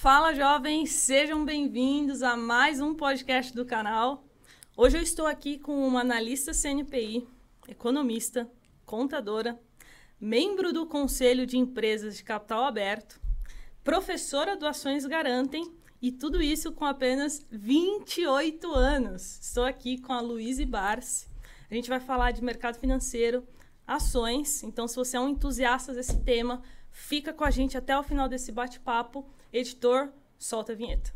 Fala, jovens! Sejam bem-vindos a mais um podcast do canal. Hoje eu estou aqui com uma analista CNPI, economista, contadora, membro do Conselho de Empresas de Capital Aberto, professora do Ações Garantem e tudo isso com apenas 28 anos. Estou aqui com a Luíse Barsi. A gente vai falar de mercado financeiro, ações. Então, se você é um entusiasta desse tema, fica com a gente até o final desse bate-papo. Editor, solta a vinheta.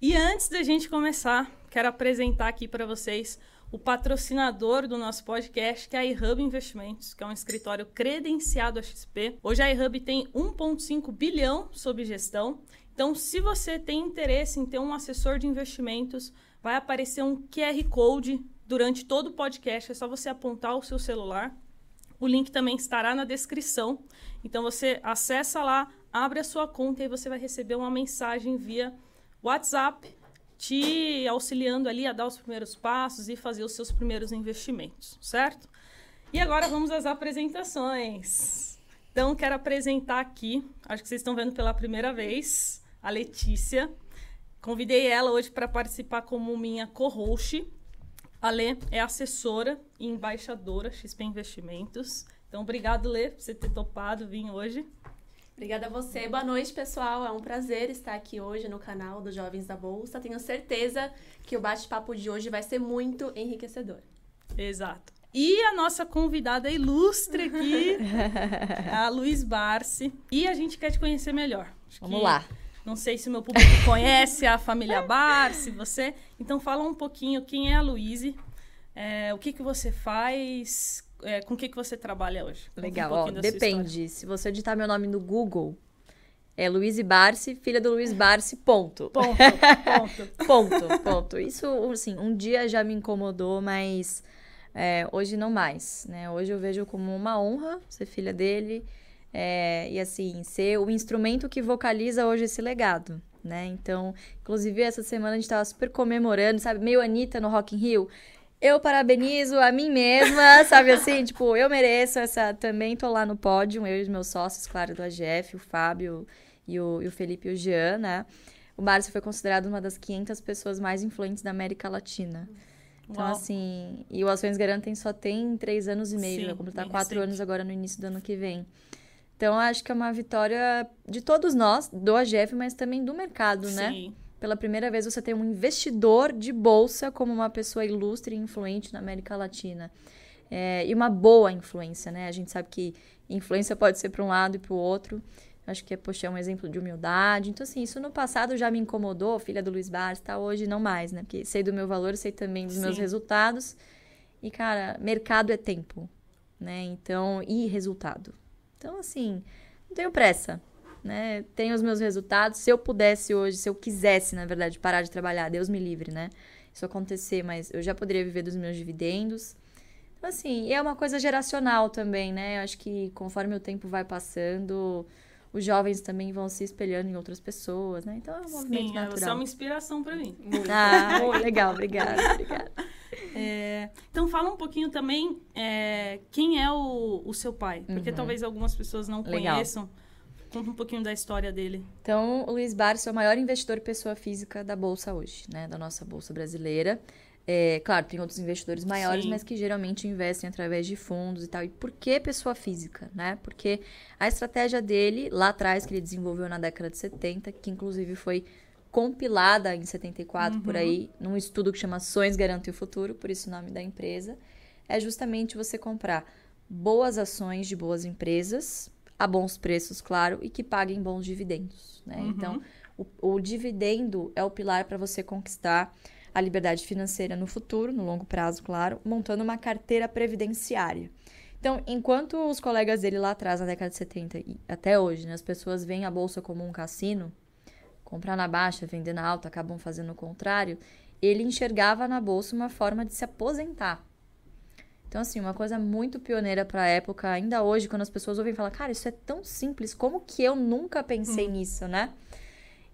E antes da gente começar, quero apresentar aqui para vocês o patrocinador do nosso podcast, que é a iHub Investimentos, que é um escritório credenciado a XP. Hoje a iHub tem 1,5 bilhão sob gestão. Então, se você tem interesse em ter um assessor de investimentos, vai aparecer um QR Code durante todo o podcast. É só você apontar o seu celular. O link também estará na descrição. Então, você acessa lá, abre a sua conta e você vai receber uma mensagem via WhatsApp te auxiliando ali a dar os primeiros passos e fazer os seus primeiros investimentos, certo? E agora vamos às apresentações. Então, quero apresentar aqui, acho que vocês estão vendo pela primeira vez, a Letícia. Convidei ela hoje para participar como minha co-host. A Lê é assessora e embaixadora XP Investimentos. Então, obrigado, Lê, por você ter topado vir hoje. Obrigada a você. Boa noite, pessoal. É um prazer estar aqui hoje no canal dos Jovens da Bolsa. Tenho certeza que o bate-papo de hoje vai ser muito enriquecedor. Exato. E a nossa convidada ilustre aqui, a Luiz Barsi. E a gente quer te conhecer melhor. Acho Vamos que, lá. Não sei se o meu público conhece a família Barsi, você. Então fala um pouquinho quem é a Luíse, é, o que, que você faz, é, com o que, que você trabalha hoje? Legal, um ó, depende. Se você digitar meu nome no Google, é Luiz Barsi, filha do Luiz Barsi, ponto. Ponto, ponto. ponto, ponto. Isso, assim, um dia já me incomodou, mas é, hoje não mais, né? Hoje eu vejo como uma honra ser filha dele é, e, assim, ser o instrumento que vocaliza hoje esse legado, né? Então, inclusive, essa semana a gente tava super comemorando, sabe? Meio Anitta no Rock in Rio eu parabenizo a mim mesma, sabe assim? tipo, eu mereço essa. Também tô lá no pódio, eu e os meus sócios, claro, do AGF, o Fábio e o, e o Felipe e o Jean, né? O Márcio foi considerado uma das 500 pessoas mais influentes da América Latina. Então, Uau. assim, e o Ações Garantem só tem três anos e meio, Sim, vai completar quatro anos agora no início do ano que vem. Então, acho que é uma vitória de todos nós, do AGF, mas também do mercado, né? Sim. né? pela primeira vez você tem um investidor de bolsa como uma pessoa ilustre e influente na América Latina. É, e uma boa influência, né? A gente sabe que influência pode ser para um lado e para o outro. Acho que é, poxa, é um exemplo de humildade. Então, assim, isso no passado já me incomodou, filha do Luiz Barros, tá? Hoje não mais, né? Porque sei do meu valor, sei também dos Sim. meus resultados. E, cara, mercado é tempo, né? Então, e resultado. Então, assim, não tenho pressa né? Tenho os meus resultados. Se eu pudesse hoje, se eu quisesse, na verdade, parar de trabalhar, Deus me livre, né? Isso acontecer, mas eu já poderia viver dos meus dividendos. Então, assim, é uma coisa geracional também, né? Eu acho que conforme o tempo vai passando, os jovens também vão se espelhando em outras pessoas, né? Então é um movimento Sim, natural. Você é uma inspiração para mim. Muito. Ah, Muito. legal, obrigada, obrigada. É, então fala um pouquinho também é, quem é o, o seu pai, porque uhum. talvez algumas pessoas não legal. conheçam. Conta um pouquinho da história dele. Então, o Luiz Barça é o maior investidor pessoa física da Bolsa hoje, né? Da nossa Bolsa brasileira. É, claro, tem outros investidores maiores, Sim. mas que geralmente investem através de fundos e tal. E por que pessoa física, né? Porque a estratégia dele, lá atrás, que ele desenvolveu na década de 70, que inclusive foi compilada em 74 uhum. por aí, num estudo que chama Ações Garantem o Futuro, por isso o nome da empresa, é justamente você comprar boas ações de boas empresas, a bons preços, claro, e que paguem bons dividendos. Né? Uhum. Então, o, o dividendo é o pilar para você conquistar a liberdade financeira no futuro, no longo prazo, claro, montando uma carteira previdenciária. Então, enquanto os colegas dele lá atrás, na década de 70 e até hoje, né, as pessoas veem a bolsa como um cassino, comprar na baixa, vender na alta, acabam fazendo o contrário, ele enxergava na bolsa uma forma de se aposentar. Então, assim, uma coisa muito pioneira para a época, ainda hoje, quando as pessoas ouvem falar, cara, isso é tão simples, como que eu nunca pensei hum. nisso, né?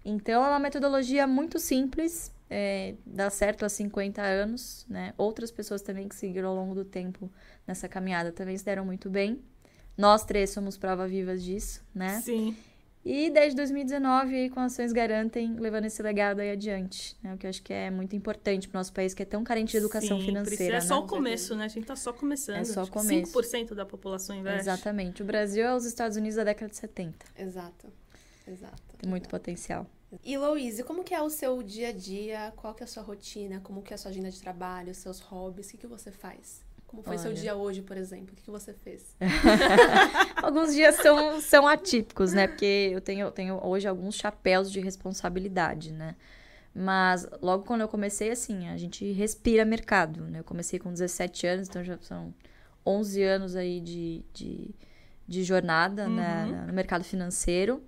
Então, é uma metodologia muito simples, é, dá certo há 50 anos, né? Outras pessoas também que seguiram ao longo do tempo nessa caminhada também se deram muito bem. Nós três somos prova vivas disso, né? Sim. E desde 2019, aí, com ações garantem, levando esse legado aí adiante, né? O que eu acho que é muito importante para o nosso país, que é tão carente de educação Sim, financeira, precisa- É né? só o começo, né? A gente tá só começando. É só o que começo. 5% da população investe. Exatamente. O Brasil é os Estados Unidos da década de 70. Exato. Exato. Tem muito potencial. E Louise, como que é o seu dia a dia? Qual que é a sua rotina? Como que é a sua agenda de trabalho, seus hobbies? O que, que você faz? Como foi seu Olha. dia hoje, por exemplo? O que, que você fez? Alguns dias são, são atípicos, né? Porque eu tenho, tenho hoje alguns chapéus de responsabilidade, né? Mas logo quando eu comecei, assim, a gente respira mercado, né? Eu comecei com 17 anos, então já são 11 anos aí de, de, de jornada né, no mercado financeiro.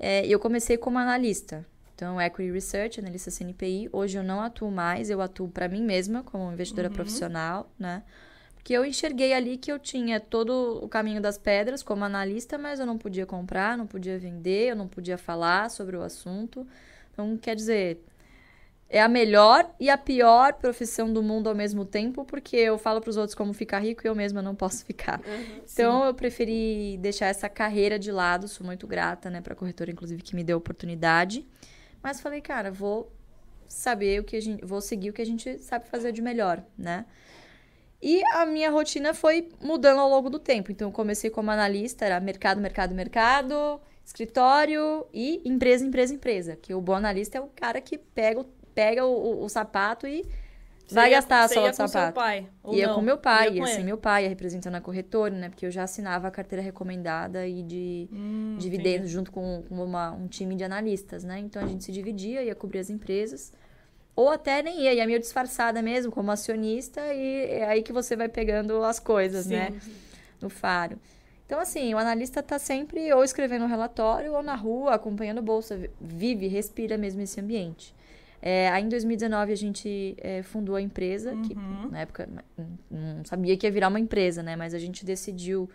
É, eu comecei como analista. Então, Equity Research, analista CNPI. Hoje eu não atuo mais, eu atuo para mim mesma como investidora profissional, né? Porque eu enxerguei ali que eu tinha todo o caminho das pedras como analista, mas eu não podia comprar, não podia vender, eu não podia falar sobre o assunto. Então, quer dizer, é a melhor e a pior profissão do mundo ao mesmo tempo, porque eu falo para os outros como ficar rico e eu mesma não posso ficar. Então, eu preferi deixar essa carreira de lado, sou muito grata, né, para a corretora, inclusive, que me deu a oportunidade. Mas falei, cara, vou saber o que a gente. Vou seguir o que a gente sabe fazer de melhor, né? E a minha rotina foi mudando ao longo do tempo. Então, eu comecei como analista, era mercado, mercado, mercado, escritório e empresa, empresa, empresa. Que o bom analista é o cara que pega, o- pega o, o- o sapato e Você vai ia- gastar a sola do sapato. seu pai? Ou Ia não? com meu pai, Ia ia ele? meu pai, ia representando a corretora, né? Porque eu já assinava a carteira recomendada e de Hum, dividendos entendi. junto com, com uma- um time de analistas, né? Então a gente se dividia, ia cobrir as empresas. Ou até nem ia, ia meio disfarçada mesmo, como acionista, e é aí que você vai pegando as coisas, Sim. né? No faro. Então, assim, o analista tá sempre ou escrevendo um relatório ou na rua, acompanhando bolsa, vi- vive, respira mesmo esse ambiente. É, aí em 2019 a gente é, fundou a empresa, que Uhum. na época não sabia que ia virar uma empresa, né? Mas a gente decidiu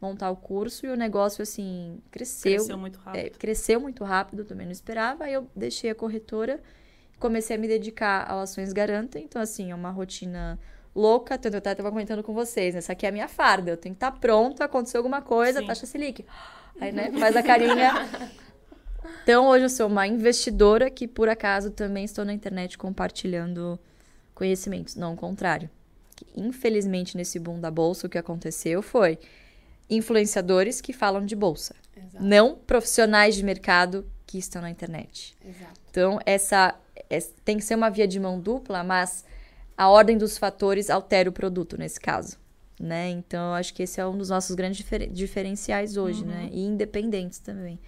montar o curso e o negócio, assim, cresceu. Cresceu muito É, rápido. cresceu muito rápido, também não esperava. Aí eu deixei a corretora, comecei a me dedicar ao Ações Garantem. Então, assim, é uma rotina louca. Tanto eu estava comentando com vocês, né? Essa aqui é a minha farda. Eu tenho que estar pronta, acontecer alguma coisa, Sim. taxa Selic. Aí, né, faz a carinha. Então, hoje eu sou uma investidora que, por acaso, também estou na internet compartilhando conhecimentos. Não o contrário. Que, infelizmente, nesse boom da bolsa, o que aconteceu foi influenciadores que falam de bolsa Exato. não profissionais de mercado que estão na internet. Exato. Então, essa, es- tem que ser uma via de mão dupla, mas a ordem dos fatores altera o produto nesse caso. Né? Então, acho que esse é um dos nossos grandes difer- diferenciais hoje, né? E independentes também.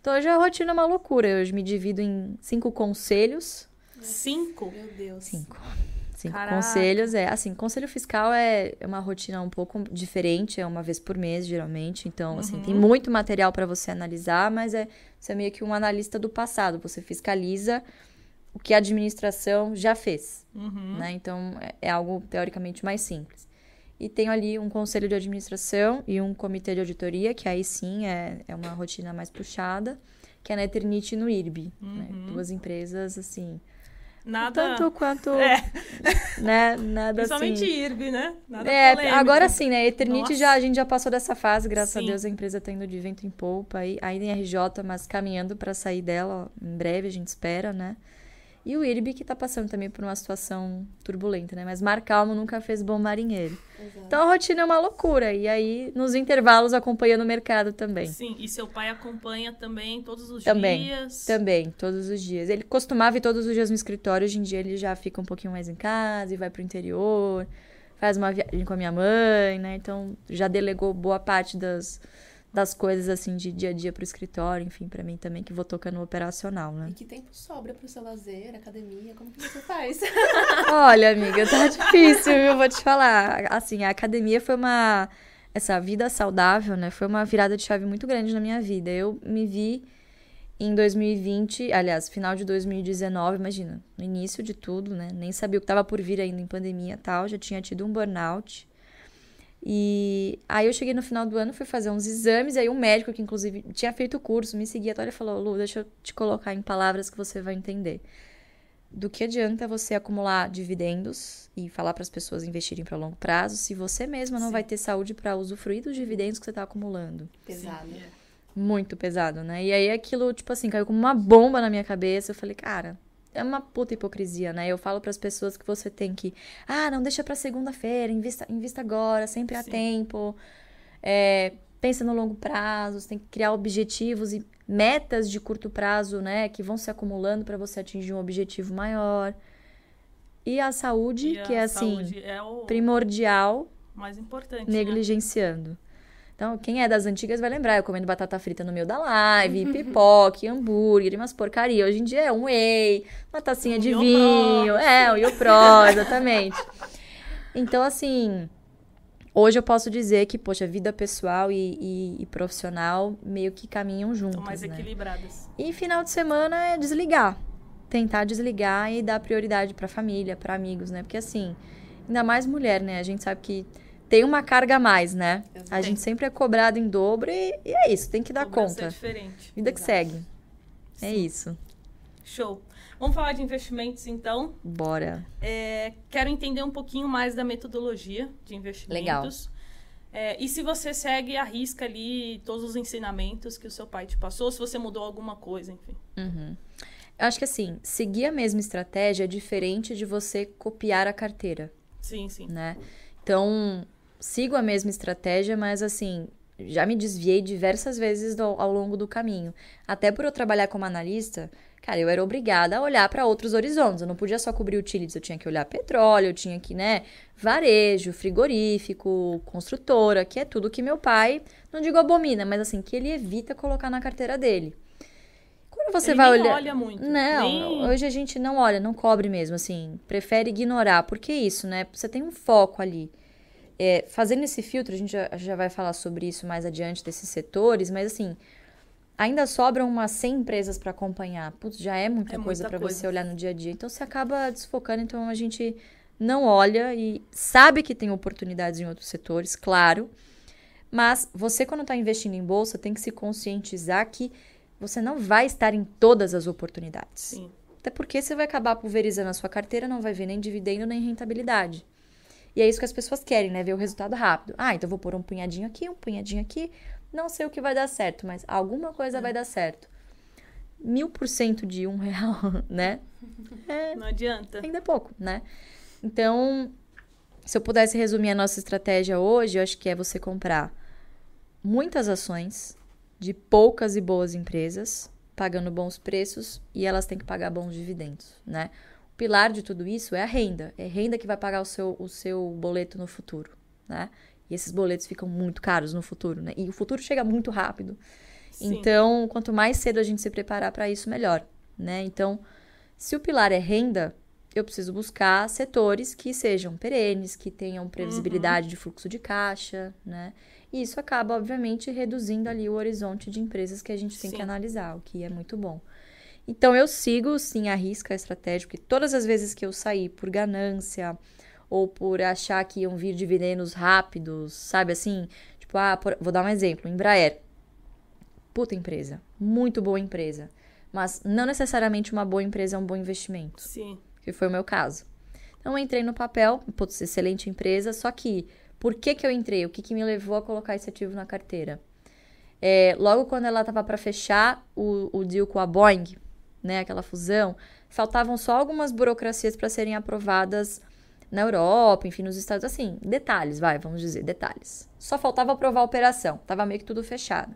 Então, hoje a rotina é uma loucura. Eu hoje me divido em cinco conselhos. Cinco? Meu Deus. Cinco. Cinco Caraca. conselhos. É, assim, conselho fiscal é é uma rotina um pouco diferente, é uma vez por mês, geralmente. Então, assim, tem muito material para você analisar, mas é, você é meio que um analista do passado. Você fiscaliza o que a administração já fez, Uhum. né? Então, é, é algo teoricamente mais simples. E tenho ali um conselho de administração e um comitê de auditoria, que aí sim é, é uma rotina mais puxada, que é na Eternit e no IRB. né? Duas empresas, assim, Nada. tanto quanto, É, né, nada principalmente assim. IRB, né? Nada É, polêmico. agora sim, né? Eternit Nossa. já, a gente já passou dessa fase, graças Sim. a Deus a empresa tá indo de vento em polpa, aí, ainda em RJ, mas caminhando para sair dela, ó, em breve a gente espera, né? E o IRB que tá passando também por uma situação turbulenta, né? Mas Mar Calmo nunca fez bom marinheiro. Exato. Então a rotina é uma loucura, e aí nos intervalos acompanhando o mercado também. Sim, e seu pai acompanha também todos os Também, dias. Também, todos os dias. Ele costumava ir todos os dias no escritório, hoje em dia ele já fica um pouquinho mais em casa e vai pro interior, faz uma viagem com a minha mãe, né? Então já delegou boa parte das, das coisas assim de dia a dia pro escritório, enfim, pra mim também, que vou tocando no operacional, né? E que tempo sobra pro seu lazer, academia? Como que você faz? Olha, amiga, tá difícil, viu? Vou te falar. Assim, a academia foi uma. Essa vida saudável, né? Foi uma virada de chave muito grande na minha vida. Eu me vi em 2020, aliás, final de 2019, imagina, no início de tudo, né? Nem sabia o que tava por vir ainda em pandemia e tal, já tinha tido um burnout. E aí eu cheguei no final do ano, fui fazer uns exames, e aí um médico que inclusive tinha feito o curso, me seguia, até ele falou, Lu, deixa eu te colocar em palavras que você vai entender. do que adianta você acumular dividendos e falar para as pessoas investirem para longo prazo se você mesma não Sim. vai ter saúde para usufruir dos dividendos que você está acumulando. Pesado. Sim. Muito pesado, né? E aí aquilo, tipo assim, caiu como uma bomba na minha cabeça. Eu falei, cara, é uma puta hipocrisia, né? Eu falo para as pessoas que você tem que, ah, não deixa para segunda-feira, invista, invista agora, sempre há Sim. tempo. É, pensa no longo prazo, você tem que criar objetivos e metas de curto prazo, né, que vão se acumulando para você atingir um objetivo maior. E a saúde, E a que é assim, é primordial, mais importante. né? Então, quem é das antigas vai lembrar, eu comendo batata frita no meio da live, pipoca, hambúrguer, umas porcaria. Hoje em dia é um whey, uma tacinha Um de vinho, Pro. é, o Iopro, exatamente. Então, assim, hoje eu posso dizer que, poxa, vida pessoal e, e- e profissional meio que caminham juntos, São mais né? equilibradas. E final de semana é desligar. Tentar desligar e dar prioridade pra família, pra amigos, né? Porque assim, ainda mais mulher, né? A gente sabe que tem uma carga a mais, né? A Exato. gente sempre é cobrado em dobro e, e é isso, tem que dar Cobrança conta. É diferente. Vida que Exato. segue. É Sim. isso. Show. Vamos falar de investimentos, então. Bora. É, quero entender um pouquinho mais da metodologia de investimentos. É, e se você segue a risca ali todos os ensinamentos que o seu pai te passou, se você mudou alguma coisa, enfim. Uhum. Eu acho que assim, seguir a mesma estratégia é diferente de você copiar a carteira. Sim, sim. né? Então, sigo a mesma estratégia, mas assim, já me desviei diversas vezes do- ao longo do caminho. Até por eu trabalhar como analista, cara, eu era obrigada a olhar para outros horizontes. Eu não podia só cobrir utilities, eu tinha que olhar petróleo, eu tinha que, né, varejo, frigorífico, construtora, que é tudo que meu pai, não digo abomina, mas assim, que ele evita colocar na carteira dele. Quando você Ele vai olhar. olha muito. Não, nem- hoje a gente não olha, não cobre mesmo, assim, prefere ignorar. Por que isso, né? Você tem um foco ali. É, fazendo esse filtro, a gente já, já vai falar sobre isso mais adiante desses setores, mas assim, ainda sobram umas 100 empresas para acompanhar. Putz, já é muita É coisa para você olhar no dia a dia. Então você acaba desfocando, então a gente não olha e sabe que tem oportunidades em outros setores, claro. Mas você, quando está investindo em bolsa, tem que se conscientizar que você não vai estar em todas as oportunidades. Sim. Até porque você vai acabar pulverizando a sua carteira, não vai ver nem dividendo nem rentabilidade. E é isso que as pessoas querem, né? Ver o resultado rápido. Ah, então vou pôr um punhadinho aqui, um punhadinho aqui. Não sei o que vai dar certo, mas alguma coisa vai dar certo. Mil por cento de um real, né? É, Não adianta. ainda é pouco, né? Então, se eu pudesse resumir a nossa estratégia hoje, eu acho que é você comprar muitas ações de poucas e boas empresas, pagando bons preços e elas têm que pagar bons dividendos, né? Pilar de tudo isso é a renda. É a renda que vai pagar o seu, o seu boleto no futuro, né? E esses boletos ficam muito caros no futuro, né? E o futuro chega muito rápido. Sim. Então, quanto mais cedo a gente se preparar para isso, melhor, né? Então, se o pilar é renda, eu preciso buscar setores que sejam perenes, que tenham previsibilidade de fluxo de caixa, né? E isso acaba, obviamente, reduzindo ali o horizonte de empresas que a gente tem Sim. que analisar, o que é muito bom. Então, eu sigo, sim, a risca estratégica, porque todas as vezes que eu saí por ganância ou por achar que iam vir dividendos rápidos, sabe assim? Tipo, ah, por- vou dar um exemplo, Embraer. Puta empresa, muito boa empresa, mas não necessariamente uma boa empresa é um bom investimento Sim. que foi o meu caso. Então, eu entrei no papel, putz, excelente empresa, só que por que, que eu entrei? O que, que me levou a colocar esse ativo na carteira? É, logo quando ela estava para fechar o, o deal com a Boeing, né, aquela fusão, faltavam só algumas burocracias para serem aprovadas na Europa, enfim, nos Estados assim, detalhes, vai, vamos dizer, detalhes. Só faltava aprovar a operação, tava meio que tudo fechado.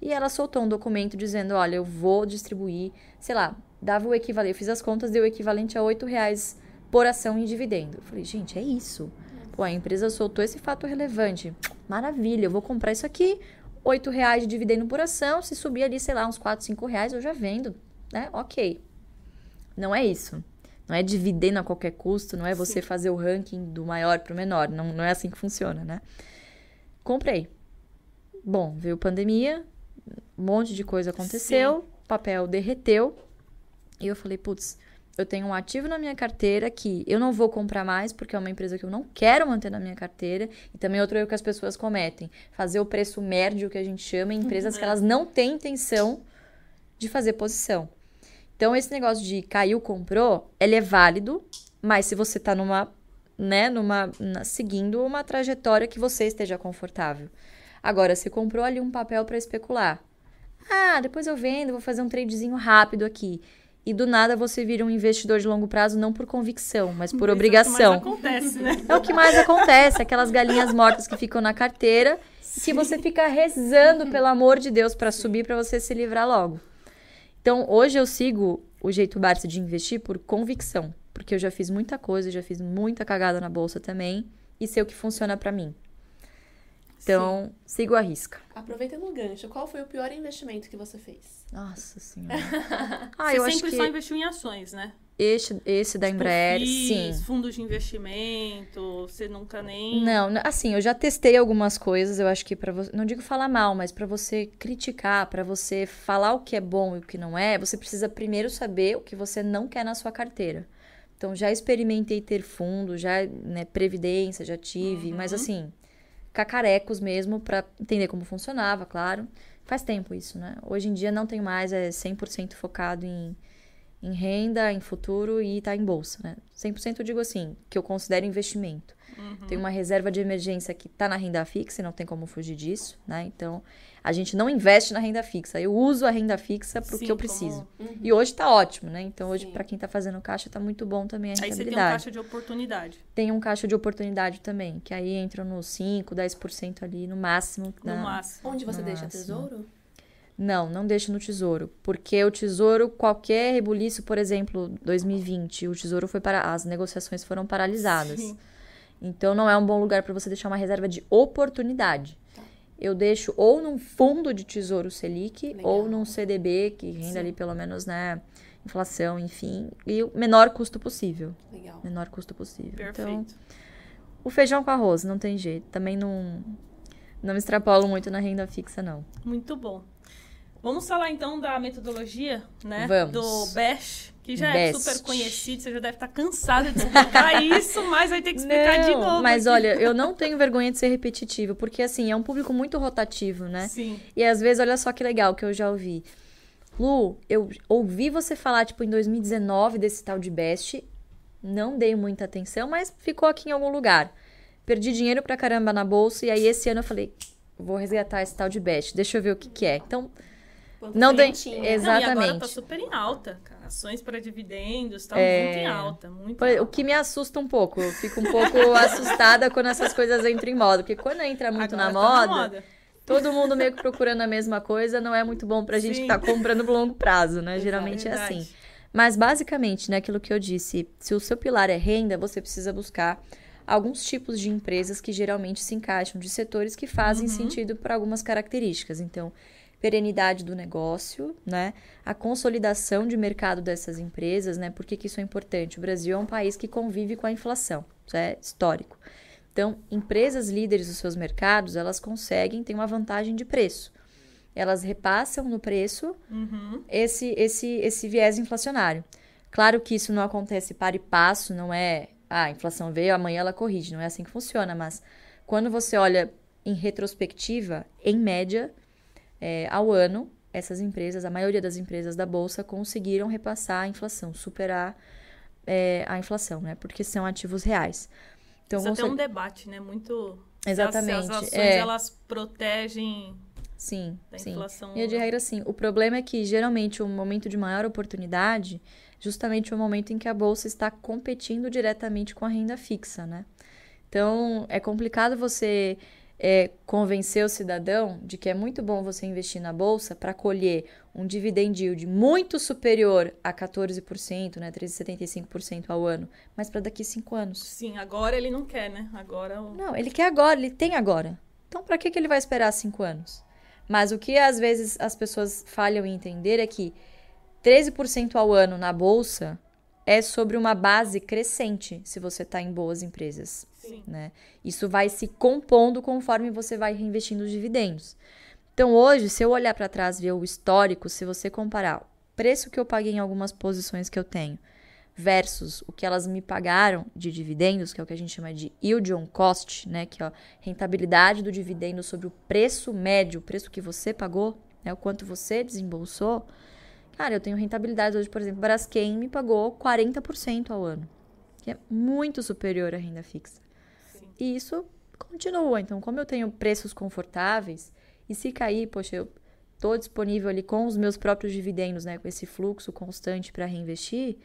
E ela soltou um documento dizendo, olha, eu vou distribuir, sei lá, dava o equivalente, eu fiz as contas, deu o equivalente a 8 reais por ação em dividendo. Eu falei, gente, é isso. Pô, a empresa soltou esse fato relevante. Maravilha, eu vou comprar isso aqui, 8 reais de dividendo por ação, se subir ali, sei lá, uns 4, 5 reais, eu já vendo, né? Ok. Não é isso. Não é dividendo a qualquer custo, não é você Sim. fazer o ranking do maior para o menor. Não, não é assim que funciona, né? Comprei. Bom, veio pandemia, um monte de coisa aconteceu, papel derreteu. E eu falei, putz, eu tenho um ativo na minha carteira que eu não vou comprar mais porque é uma empresa que eu não quero manter na minha carteira. E também outro erro que as pessoas cometem, fazer o preço médio que a gente chama em empresas que elas não têm intenção de fazer posição. Então, esse negócio de caiu, comprou, ele é válido, mas se você tá numa, né, numa, na, seguindo uma trajetória que você esteja confortável. Agora, você comprou ali um papel para especular. Ah, depois eu vendo, vou fazer um tradezinho rápido aqui. E do nada você vira um investidor de longo prazo não por convicção, mas por Isso obrigação. É o que mais acontece, né? É o que mais acontece, aquelas galinhas mortas que ficam na carteira e que você fica rezando, pelo amor de Deus, para subir para você se livrar logo. Então, hoje eu sigo o jeito Barça de investir por convicção, porque eu já fiz muita coisa, já fiz muita cagada na bolsa também e sei o que funciona para mim. Então, sigo a risca. Aproveitando o gancho, qual foi o pior investimento que você fez? Nossa senhora. ah, Você eu acho sempre que só investiu em ações, né? Esse, esse da Embraer, Perfis, sim. fundos de investimento, você nunca nem... Não, assim, eu já testei algumas coisas, eu acho que para você, não digo falar mal, mas para você criticar, para você falar o que é bom e o que não é, você precisa primeiro saber o que você não quer na sua carteira. Então, já experimentei ter fundo, já, né, previdência, já tive, mas assim, cacarecos mesmo para entender como funcionava, claro. Faz tempo isso, né? Hoje em dia não tem mais, é 100% focado em, em renda, em futuro e tá em bolsa, né? 100% eu digo assim, que eu considero investimento. Tem uma reserva de emergência que tá na renda fixa e não tem como fugir disso, né? Então, a gente não investe na renda fixa. Eu uso a renda fixa pro Sim, que eu como- preciso. E hoje tá ótimo, né? Então, hoje para quem tá fazendo caixa tá muito bom também a Aí você tem um rentabilidade. caixa de oportunidade. Tem um caixa de oportunidade também, que aí entra nos 5, 10% ali no máximo. No da- máximo. Onde você deixa Nossa. tesouro? Não, não deixa no tesouro. Porque o tesouro, qualquer rebuliço, por exemplo, 2020, o tesouro foi para. As negociações foram paralisadas. Sim. Então não é um bom lugar para você deixar uma reserva de oportunidade. Eu deixo ou num fundo de tesouro Selic Legal. ou num CDB, que renda Sim. ali pelo menos, né? Inflação, enfim. E o menor custo possível. Legal. Menor custo possível. Então, Perfeito. o feijão com arroz, não tem jeito. Também não, não me extrapolo muito na renda fixa, não. Muito bom. Vamos falar então da metodologia, né? Vamos. Do BEST, que já é Best. super conhecido, você já deve estar cansada de explicar isso, mas vai ter que explicar de Não, novo. Mas olha, eu não tenho vergonha de ser repetitivo, porque assim, é um público muito rotativo, né? Sim. E às vezes, olha só que legal que eu já ouvi. Lu, eu ouvi você falar, tipo, em 2019 desse tal de Best. Não dei muita atenção, mas ficou aqui em algum lugar. Perdi dinheiro pra caramba na bolsa, e aí esse ano eu falei, vou resgatar esse tal de Best, deixa eu ver o que que é. Então, Quanto Não tem- sementinha. Não, e agora tá Exatamente. super em alta, cara. Ações para dividendos, tá É. muito em alta, muito Por- em O alta. que me assusta um pouco. Eu fico um pouco assustada quando essas coisas entram em moda. Porque quando entra muito na, tá moda, todo mundo meio que procurando a mesma coisa, não é muito bom pra gente Sim. que tá comprando pro longo prazo, né? Geralmente é verdade. assim. Mas basicamente, né, aquilo que eu disse, se o seu pilar é renda, você precisa buscar alguns tipos de empresas que geralmente se encaixam de setores que fazem Uhum. sentido por algumas características. Então, perenidade do negócio, né? A consolidação de mercado dessas empresas, né? Por que, que isso é importante? O Brasil é um país que convive com a inflação, isso é histórico. Então, empresas líderes dos seus mercados, elas conseguem ter uma vantagem de preço. Elas repassam no preço Uhum. esse, esse, esse viés inflacionário. Claro que isso não acontece para e passo, não é, ah, a inflação veio, amanhã ela corrige, não é assim que funciona, mas quando você olha em retrospectiva, em média, é, ao ano, essas empresas, a maioria das empresas da Bolsa, conseguiram repassar a inflação, superar é, a inflação, né? Porque são ativos reais. Então, Isso até é consegue- um debate, né? Muito... Exatamente, As, as ações, é. elas protegem Sim, da sim. inflação. E de regra, sim. O problema é que, geralmente, o momento de maior oportunidade, justamente é o momento em que a bolsa está competindo diretamente com a renda fixa, né? Então, é complicado você é, convencer o cidadão de que é muito bom você investir na bolsa para colher um dividend yield muito superior a 14%, né? 13,75% ao ano, mas para daqui cinco anos. Sim, agora ele não quer, né? Agora o... Não, ele quer agora, ele tem agora. Então, para que, que ele vai esperar cinco anos? Mas o que às vezes as pessoas falham em entender é que 13% ao ano na bolsa é sobre uma base crescente se você está em boas empresas. Né? Isso vai se compondo conforme você vai reinvestindo os dividendos. Então, hoje, se eu olhar para trás e ver o histórico, se você comparar o preço que eu paguei em algumas posições que eu tenho versus o que elas me pagaram de dividendos, que é o que a gente chama de yield on cost, né, que é a rentabilidade do dividendo sobre o preço médio, o preço que você pagou, né, o quanto você desembolsou, Cara, eu tenho rentabilidade hoje, por exemplo, Braskem me pagou 40% ao ano, que é muito superior à renda fixa. E isso continua. Então, como eu tenho preços confortáveis, e se cair, poxa, eu estou disponível ali com os meus próprios dividendos, né, com esse fluxo constante para reinvestir,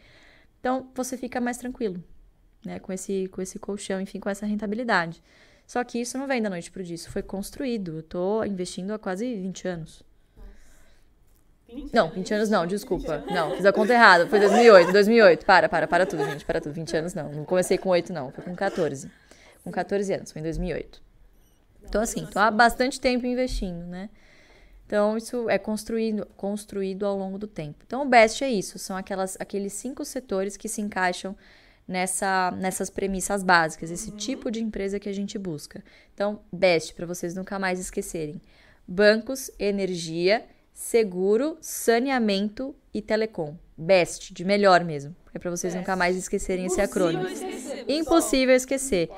então você fica mais tranquilo, né, com esse com esse colchão, enfim, com essa rentabilidade. Só que isso não vem da noite para o dia, isso foi construído. Eu estou investindo há quase 20 anos. 20 não, 20 anos não, desculpa. Não, fiz a conta errada. Foi 2008, 2008. Para, para, para tudo, gente, para tudo. 20 anos não. Não comecei com 8, não. Foi com 14. Com 14 anos, foi em 2008. Então, assim, tô há bastante tempo investindo, né? Então, isso é construído, construído ao longo do tempo. Então, o BEST é isso, são aquelas, aqueles cinco setores que se encaixam nessa, nessas premissas básicas, esse uhum. tipo de empresa que a gente busca. Então, BEST, para vocês nunca mais esquecerem: bancos, energia, seguro, saneamento e telecom. BEST, de melhor mesmo. É para vocês Best. nunca mais esquecerem Impossível esse acrônimo. Esquecer, Impossível esquecer.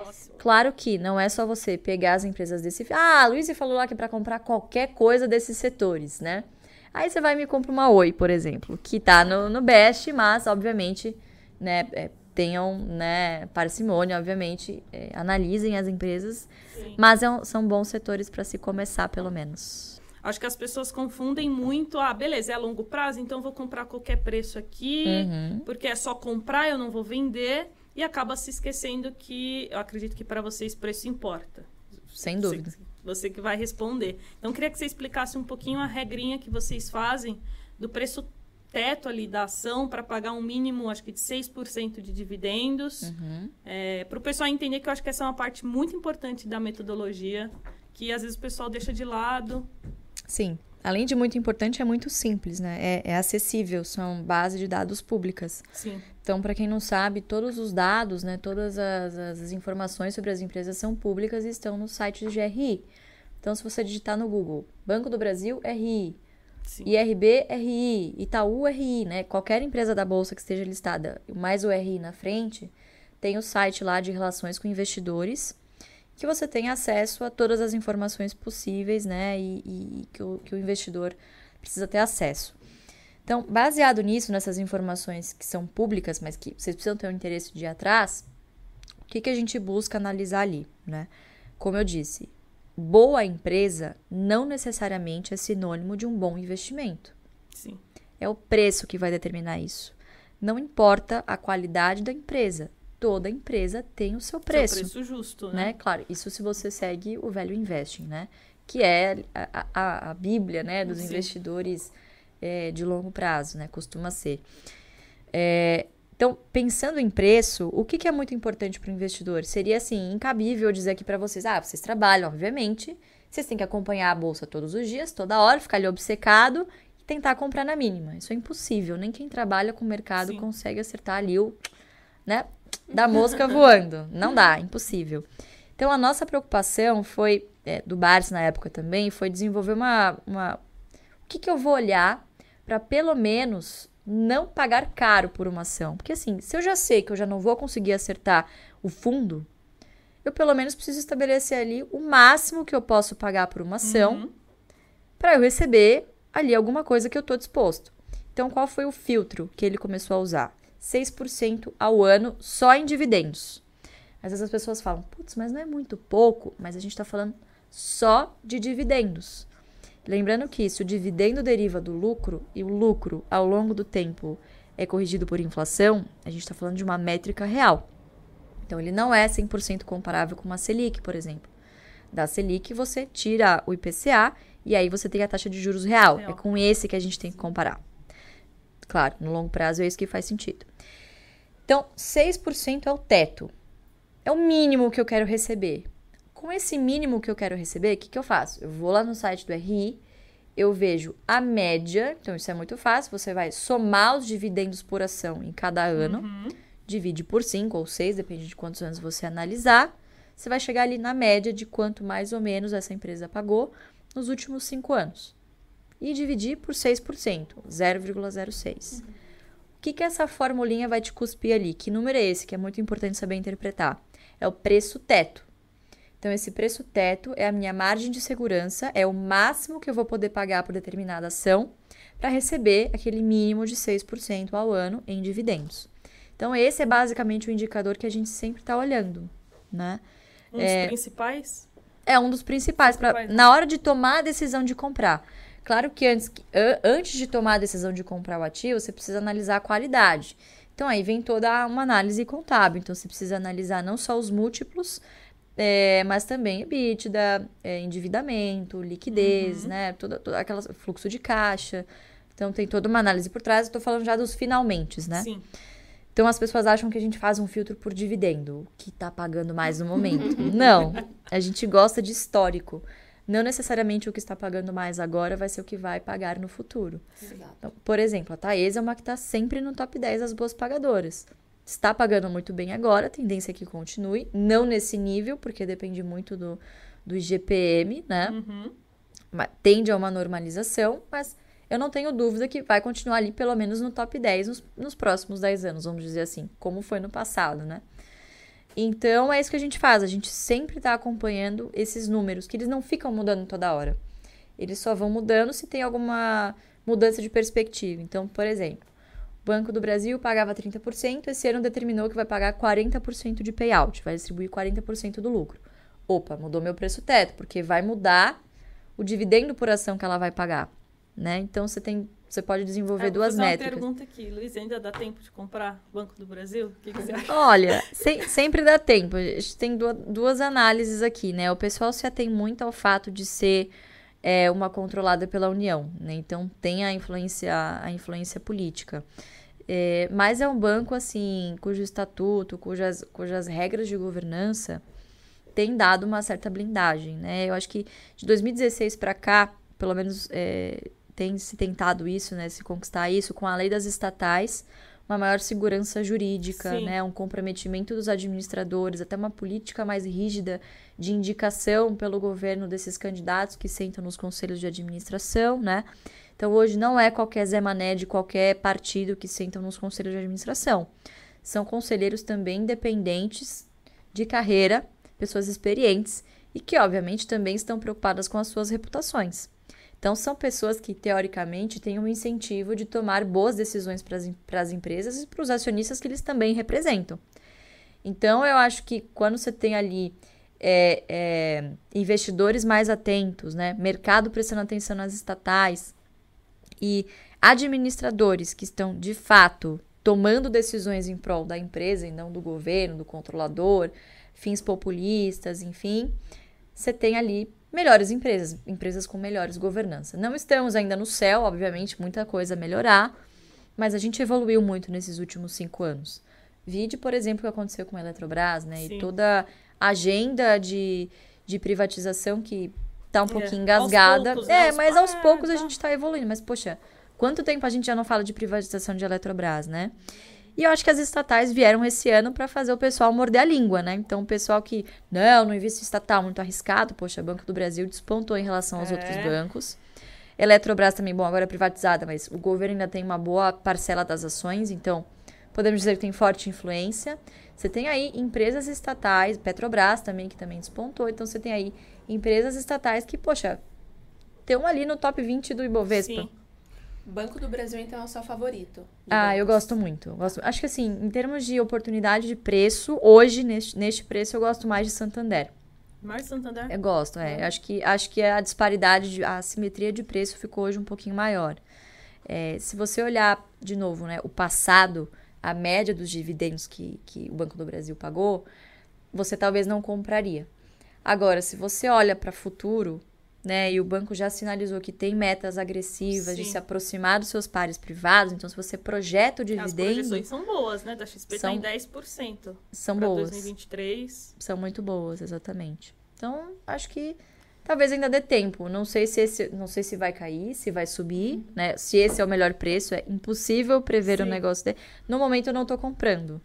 Claro que não é só você pegar as empresas desse. Ah, a Luiz falou lá que é para comprar qualquer coisa desses setores, né? Aí você vai e me compra uma Oi, por exemplo, que tá no, no Best, mas, obviamente, né, é, tenham né, parcimônia, obviamente, é, analisem as empresas, Sim. mas é, são bons setores para se começar, pelo menos. Acho que as pessoas confundem muito. Ah, beleza, é a longo prazo, então vou comprar qualquer preço aqui, uhum. porque é só comprar, eu não vou vender e acaba se esquecendo que eu acredito que para vocês preço importa. Sem dúvida. Você, você, que vai responder. Então, queria que você explicasse um pouquinho a regrinha que vocês fazem do preço teto ali da ação para pagar um mínimo, acho que de 6% de dividendos. Uhum. É, para o pessoal entender que eu acho que essa é uma parte muito importante da metodologia, que às vezes o pessoal deixa de lado. Sim além de muito importante, é muito simples, né? É, é acessível, são bases de dados públicas. Sim. Então, para quem não sabe, todos os dados, né, todas as, as, informações sobre as empresas são públicas e estão no site do GRI. Então, se você digitar no Google Banco do Brasil, RI, Sim. IRB, RI, Itaú, RI, né? Qualquer empresa da Bolsa que esteja listada, mais o RI na frente, tem o site lá de relações com investidores que você tenha acesso a todas as informações possíveis, né? E, e que, o, que o investidor precisa ter acesso. Então, baseado nisso, nessas informações que são públicas, mas que vocês precisam ter um interesse de ir atrás, o que, que a gente busca analisar ali, né? Como eu disse, boa empresa não necessariamente é sinônimo de um bom investimento. Sim. É o preço que vai determinar isso. Não importa a qualidade da empresa, toda empresa tem o seu preço. Seu preço justo, né? né? Claro, isso se você segue o velho investing, né? Que é a, a, a bíblia, né, dos Sim. investidores é, de longo prazo, né? Costuma ser. É, então, pensando em preço, o que, que é muito importante para o investidor? Seria, assim, incabível dizer aqui para vocês, ah, vocês trabalham, obviamente, vocês têm que acompanhar a bolsa todos os dias, toda hora, ficar ali obcecado e tentar comprar na mínima. Isso é impossível. Nem quem trabalha com o mercado Sim. consegue acertar ali o, né, da mosca voando. Não dá, impossível. Então, a nossa preocupação foi, é, do Bars na época também, foi desenvolver uma. uma o que, que eu vou olhar para pelo menos não pagar caro por uma ação? Porque, assim, se eu já sei que eu já não vou conseguir acertar o fundo, eu pelo menos preciso estabelecer ali o máximo que eu posso pagar por uma ação uhum. para eu receber ali alguma coisa que eu estou disposto. Então, qual foi o filtro que ele começou a usar? 6% ao ano só em dividendos. Às vezes as pessoas falam, putz, mas não é muito pouco, mas a gente está falando só de dividendos. Lembrando que se o dividendo deriva do lucro e o lucro ao longo do tempo é corrigido por inflação, a gente está falando de uma métrica real. Então ele não é 100% comparável com uma Selic, por exemplo. Da Selic você tira o IPCA e aí você tem a taxa de juros real. real. É com esse que a gente tem que comparar. Claro, no longo prazo é isso que faz sentido. Então, 6% é o teto. É o mínimo que eu quero receber. Com esse mínimo que eu quero receber, o que, que eu faço? Eu vou lá no site do RI, eu vejo a média, então isso é muito fácil, você vai somar os dividendos por ação em cada ano, uhum. divide por 5 ou 6, depende de quantos anos você analisar, você vai chegar ali na média de quanto mais ou menos essa empresa pagou nos últimos 5 anos e dividir por 6%, 0,06. Uhum. O que, que essa formulinha vai te cuspir ali? Que número é esse? Que é muito importante saber interpretar. É o preço teto. Então, esse preço teto é a minha margem de segurança, é o máximo que eu vou poder pagar por determinada ação para receber aquele mínimo de 6% ao ano em dividendos. Então, esse é basicamente o indicador que a gente sempre está olhando, né? Um dos é, principais? É um dos principais, pra, na hora de tomar a decisão de comprar. Claro que antes, antes de tomar a decisão de comprar o ativo, você precisa analisar a qualidade. Então, aí vem toda uma análise contábil. Então, você precisa analisar não só os múltiplos, é, mas também EBITDA, é, endividamento, liquidez, uhum. né? Todo, todo aquele fluxo de caixa. Então tem toda uma análise por trás. Estou falando já dos finalmente, né? Sim. Então as pessoas acham que a gente faz um filtro por dividendo, que está pagando mais no momento. Não, a gente gosta de histórico. Não necessariamente o que está pagando mais agora vai ser o que vai pagar no futuro. Então, por exemplo, a Taesa é uma que está sempre no top 10 das boas pagadoras está pagando muito bem agora, a tendência é que continue, não nesse nível, porque depende muito do, do IGPM, né? Uhum. Tende a uma normalização, mas eu não tenho dúvida que vai continuar ali pelo menos no top 10 nos, nos próximos 10 anos, vamos dizer assim, como foi no passado, né? Então é isso que a gente faz, a gente sempre está acompanhando esses números, que eles não ficam mudando toda hora. Eles só vão mudando se tem alguma mudança de perspectiva. Então, por exemplo, Banco do Brasil pagava 30%, esse ano determinou que vai pagar 40% de payout, vai distribuir 40% do lucro. Opa, mudou meu preço teto, porque vai mudar o dividendo por ação que ela vai pagar, né? Então você tem, você pode desenvolver é, duas métricas. Uma pergunta aqui, Luiz, ainda dá tempo de comprar Banco do Brasil? O que, que você acha? Olha, se, sempre dá tempo. A gente tem duas, duas análises aqui, né? O pessoal se atém muito ao fato de ser é uma controlada pela União, né? Então tem a influência, a influência política. É, mas é um banco assim cujo estatuto, cujas, cujas regras de governança têm dado uma certa blindagem, né? Eu acho que de 2016 para cá, pelo menos é, tem se tentado isso, né? Se conquistar isso com a lei das estatais, uma maior segurança jurídica, Sim. né? Um comprometimento dos administradores, até uma política mais rígida de indicação pelo governo desses candidatos que sentam nos conselhos de administração, né? Então hoje não é qualquer Zé Mané de qualquer partido que sentam nos conselhos de administração. São conselheiros também independentes de carreira, pessoas experientes e que obviamente também estão preocupadas com as suas reputações. Então, são pessoas que, teoricamente, têm um incentivo de tomar boas decisões para as empresas e para os acionistas que eles também representam. Então, eu acho que quando você tem ali é, é, investidores mais atentos, né, mercado prestando atenção nas estatais e administradores que estão, de fato, tomando decisões em prol da empresa e não do governo, do controlador, fins populistas, enfim, você tem ali melhores empresas, empresas com melhores governança. Não estamos ainda no céu, obviamente, muita coisa a melhorar, mas a gente evoluiu muito nesses últimos cinco anos. Vide, por exemplo, o que aconteceu com a Eletrobras, né? Sim. E toda a agenda de, de privatização que tá um é. pouquinho engasgada. Poucos, né? É, mas aos poucos a gente tá evoluindo. Mas, poxa, quanto tempo a gente já não fala de privatização de Eletrobras, né? E eu acho que as estatais vieram esse ano para fazer o pessoal morder a língua, né? Então, o pessoal que, não, não investe estatal, muito arriscado. Poxa, Banco do Brasil despontou em relação aos é. outros bancos. Eletrobras também, bom, agora é privatizada, mas o governo ainda tem uma boa parcela das ações, então podemos dizer que tem forte influência. Você tem aí empresas estatais, Petrobras também, que também despontou, então você tem aí empresas estatais que, poxa, estão ali no top 20 do Ibovespa. Sim. Banco do Brasil, então, é o seu favorito? Ah, bancos. eu gosto muito. Gosto, acho que, assim, em termos de oportunidade de preço, hoje, neste, neste preço, eu gosto mais de Santander. Mais Santander? Eu gosto, é. Acho que, acho que a disparidade, de, a simetria de preço ficou hoje um pouquinho maior. É, se você olhar, de novo, né, o passado, a média dos dividendos que, que o Banco do Brasil pagou, você talvez não compraria. Agora, se você olha para o futuro, né? E o banco já sinalizou que tem metas agressivas Sim. de se aproximar dos seus pares privados. Então, se você projeta o dividendo. As projeções são boas, né? Da XP são, tá em 10%. São boas. 2023. São muito boas, exatamente. Então, acho que talvez ainda dê tempo. Não sei se esse, não sei se vai cair, se vai subir, uhum. né? Se esse é o melhor preço, é impossível prever Sim. o negócio dele. No momento eu não estou comprando.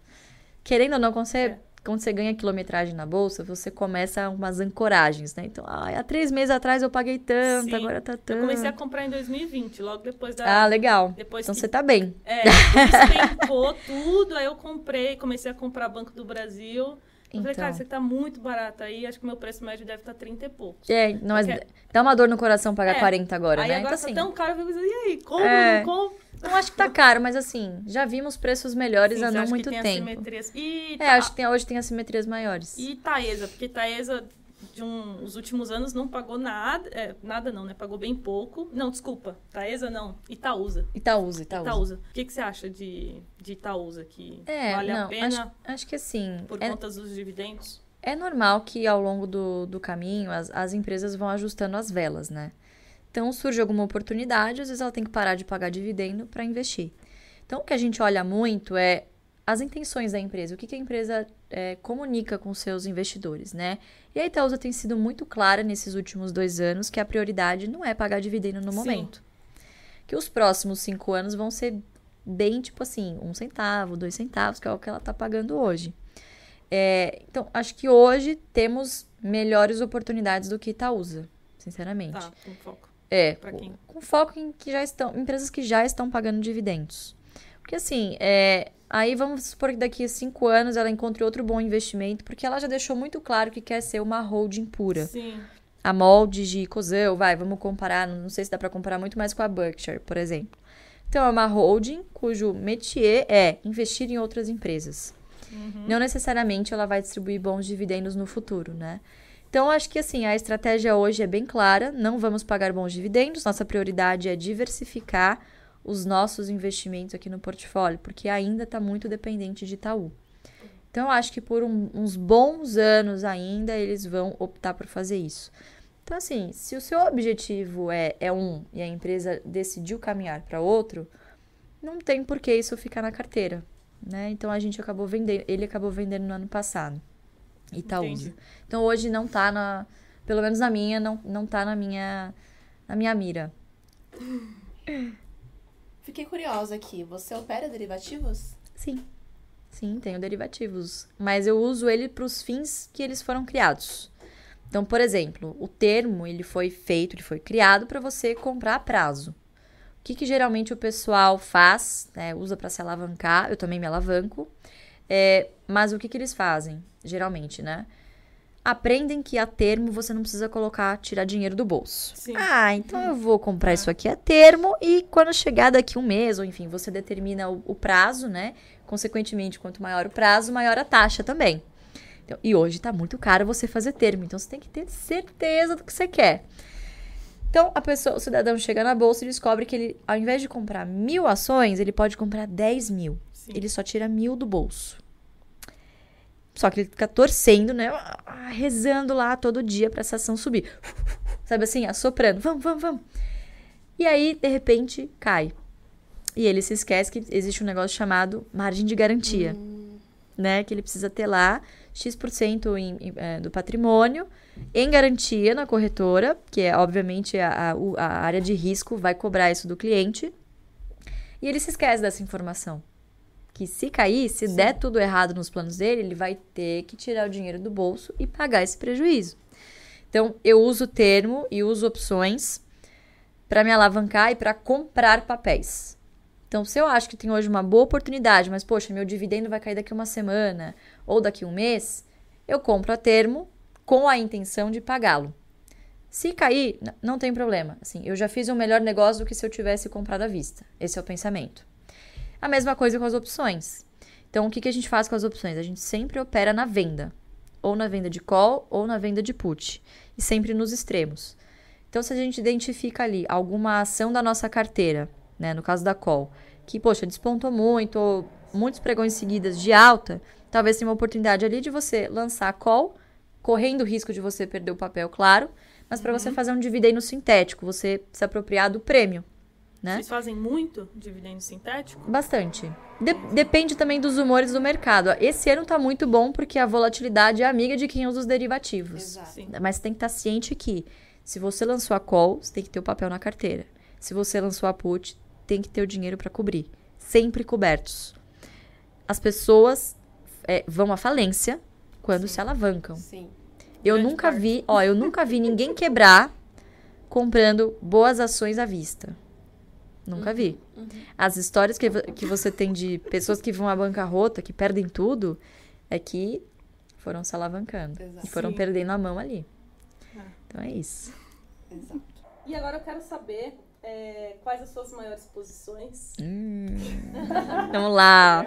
Querendo ou não, quando você é quando você ganha quilometragem na bolsa, você começa umas ancoragens, né? Então, ah, há três meses atrás eu paguei tanto, Sim. agora tá tanto. Eu comecei a comprar em 2020, logo depois da. Ah, legal. Depois então que... você tá bem. É, despecou tudo, aí eu comprei, comecei a comprar Banco do Brasil. Eu falei, cara, Então. você tá muito barato aí, acho que o meu preço médio deve estar 30 e poucos. É, não, mas Porque- dá uma dor no coração pagar É. 40 agora, aí né? agora então, tá assim, tão caro, eu fico pensando, e aí, como, É. não como? não acho que tá caro, mas assim, já vimos preços melhores Sim, há não muito tempo. assimetrias. E, É, tá- acho que tem- hoje tem assimetrias maiores. e Taesa, porque Taesa, de um, os últimos anos, não pagou nada, é, nada não, né? Pagou bem pouco. Não, desculpa, Taesa não, Itaúsa. Itaúsa, Itaúsa. Itaúsa. O que, que você acha de, de Itaúsa? Que É, vale a não, pena acho, acho que assim, por é, conta dos dividendos? é normal que ao longo do, do caminho as, as empresas vão ajustando as velas, né? Então surge alguma oportunidade, às vezes ela tem que parar de pagar dividendo para investir. Então o que a gente olha muito é as intenções da empresa, o que, que a empresa é, comunica com seus investidores, né? E a Itaúsa tem sido muito clara nesses últimos dois anos que a prioridade não é pagar dividendo no Sim. momento. Que os próximos cinco anos vão ser bem, tipo assim, um centavo, dois centavos, que é o que ela tá pagando hoje. É, então, acho que hoje temos melhores oportunidades do que Itaúsa, sinceramente. Tá, com foco. É, Pra com, quem? com foco em que já estão, empresas que já estão pagando dividendos. Porque assim, é, aí vamos supor que daqui a cinco anos ela encontre outro bom investimento, porque ela já deixou muito claro que quer ser uma holding pura. Sim. A molde de Cozão, vai, vamos comparar, não sei se dá pra comparar muito mais com a Berkshire, por exemplo. Então é uma holding cujo métier é investir em outras empresas. Não necessariamente ela vai distribuir bons dividendos no futuro, né? Então, acho que assim, a estratégia hoje é bem clara, não vamos pagar bons dividendos, nossa prioridade é diversificar os nossos investimentos aqui no portfólio, porque ainda está muito dependente de Itaú. Então, eu acho que por um- uns bons anos ainda eles vão optar por fazer isso. Então, assim, se o seu objetivo é, é um e a empresa decidiu caminhar para outro, não tem por que isso ficar na carteira, né? Então, a gente acabou vendendo, ele acabou vendendo no ano passado, Itaúsa. Entendi. Então, hoje não tá na, pelo menos na minha, não, não tá na minha, na minha mira. Fiquei curiosa aqui. Você opera derivativos? Sim. Sim, tenho derivativos. Mas eu uso ele para os fins que eles foram criados. Então, por exemplo, o termo ele foi feito, ele foi criado para você comprar a prazo. O que, que geralmente o pessoal faz, né, usa para se alavancar? Eu também me alavanco. É, mas o que, que eles fazem, geralmente, né? Aprendem que a termo você não precisa colocar, tirar dinheiro do bolso. Sim. Ah, então eu vou comprar isso aqui a termo e quando chegar daqui um mês, ou enfim, você determina o, o prazo, né? Consequentemente, quanto maior o prazo, maior a taxa também. Então, e hoje tá muito caro você fazer termo, então você tem que ter certeza do que você quer. Então, a pessoa, o cidadão chega na bolsa e descobre que ele, ao invés de comprar mil ações, ele pode comprar 10 mil. Sim. Ele só tira mil do bolso. Só que ele fica torcendo, né? Rezando lá todo dia pra essa ação subir. Sabe assim, assoprando. Vamos, vamos, vamos. E aí, de repente, cai. E ele se esquece que existe um negócio chamado margem de garantia. Né? Que ele precisa ter lá X% em, em, eh, do patrimônio em garantia na corretora, que é, obviamente, a, a, a área de risco vai cobrar isso do cliente. E ele se esquece dessa informação. Que se cair, se der tudo errado nos planos dele, ele vai ter que tirar o dinheiro do bolso e pagar esse prejuízo. Então, eu uso o termo e uso opções para me alavancar e para comprar papéis. Então, se eu acho que tem hoje uma boa oportunidade, mas poxa, meu dividendo vai cair daqui uma semana ou daqui um mês, eu compro a termo com a intenção de pagá-lo. Se cair, não tem problema. Assim, eu já fiz um melhor negócio do que se eu tivesse comprado à vista. Esse é o pensamento. A mesma coisa com as opções. Então, o que, que a gente faz com as opções? A gente sempre opera na venda. Ou na venda de call, ou na venda de put. E sempre nos extremos. Então, se a gente identifica ali alguma ação da nossa carteira, né, no caso da call, que, poxa, despontou muito, ou muitos pregões seguidas de alta, talvez tenha uma oportunidade ali de você lançar a call, correndo o risco de você perder o papel, claro, mas para você fazer um dividendo sintético, você se apropriar do prêmio, né? Vocês fazem muito dividendo sintético? Bastante. De- depende também dos humores do mercado. Esse ano tá muito bom porque a volatilidade é amiga de quem usa os derivativos. Exato. Sim. Mas tem que estar ciente que se você lançou a call, você tem que ter o papel na carteira. Se você lançou a put, tem que ter o dinheiro para cobrir. Sempre cobertos. As pessoas é, vão à falência quando se alavancam. Sim. Eu Grande nunca parte. vi, ó, eu nunca vi ninguém quebrar comprando boas ações à vista. Nunca vi. As histórias que, que você tem de pessoas que vão à bancarrota, que perdem tudo, é que foram se alavancando. Exato. E foram Sim. perdendo a mão ali. É. Então é isso. Exato. E agora eu quero saber é, quais as suas maiores posições. Hum. Vamos lá.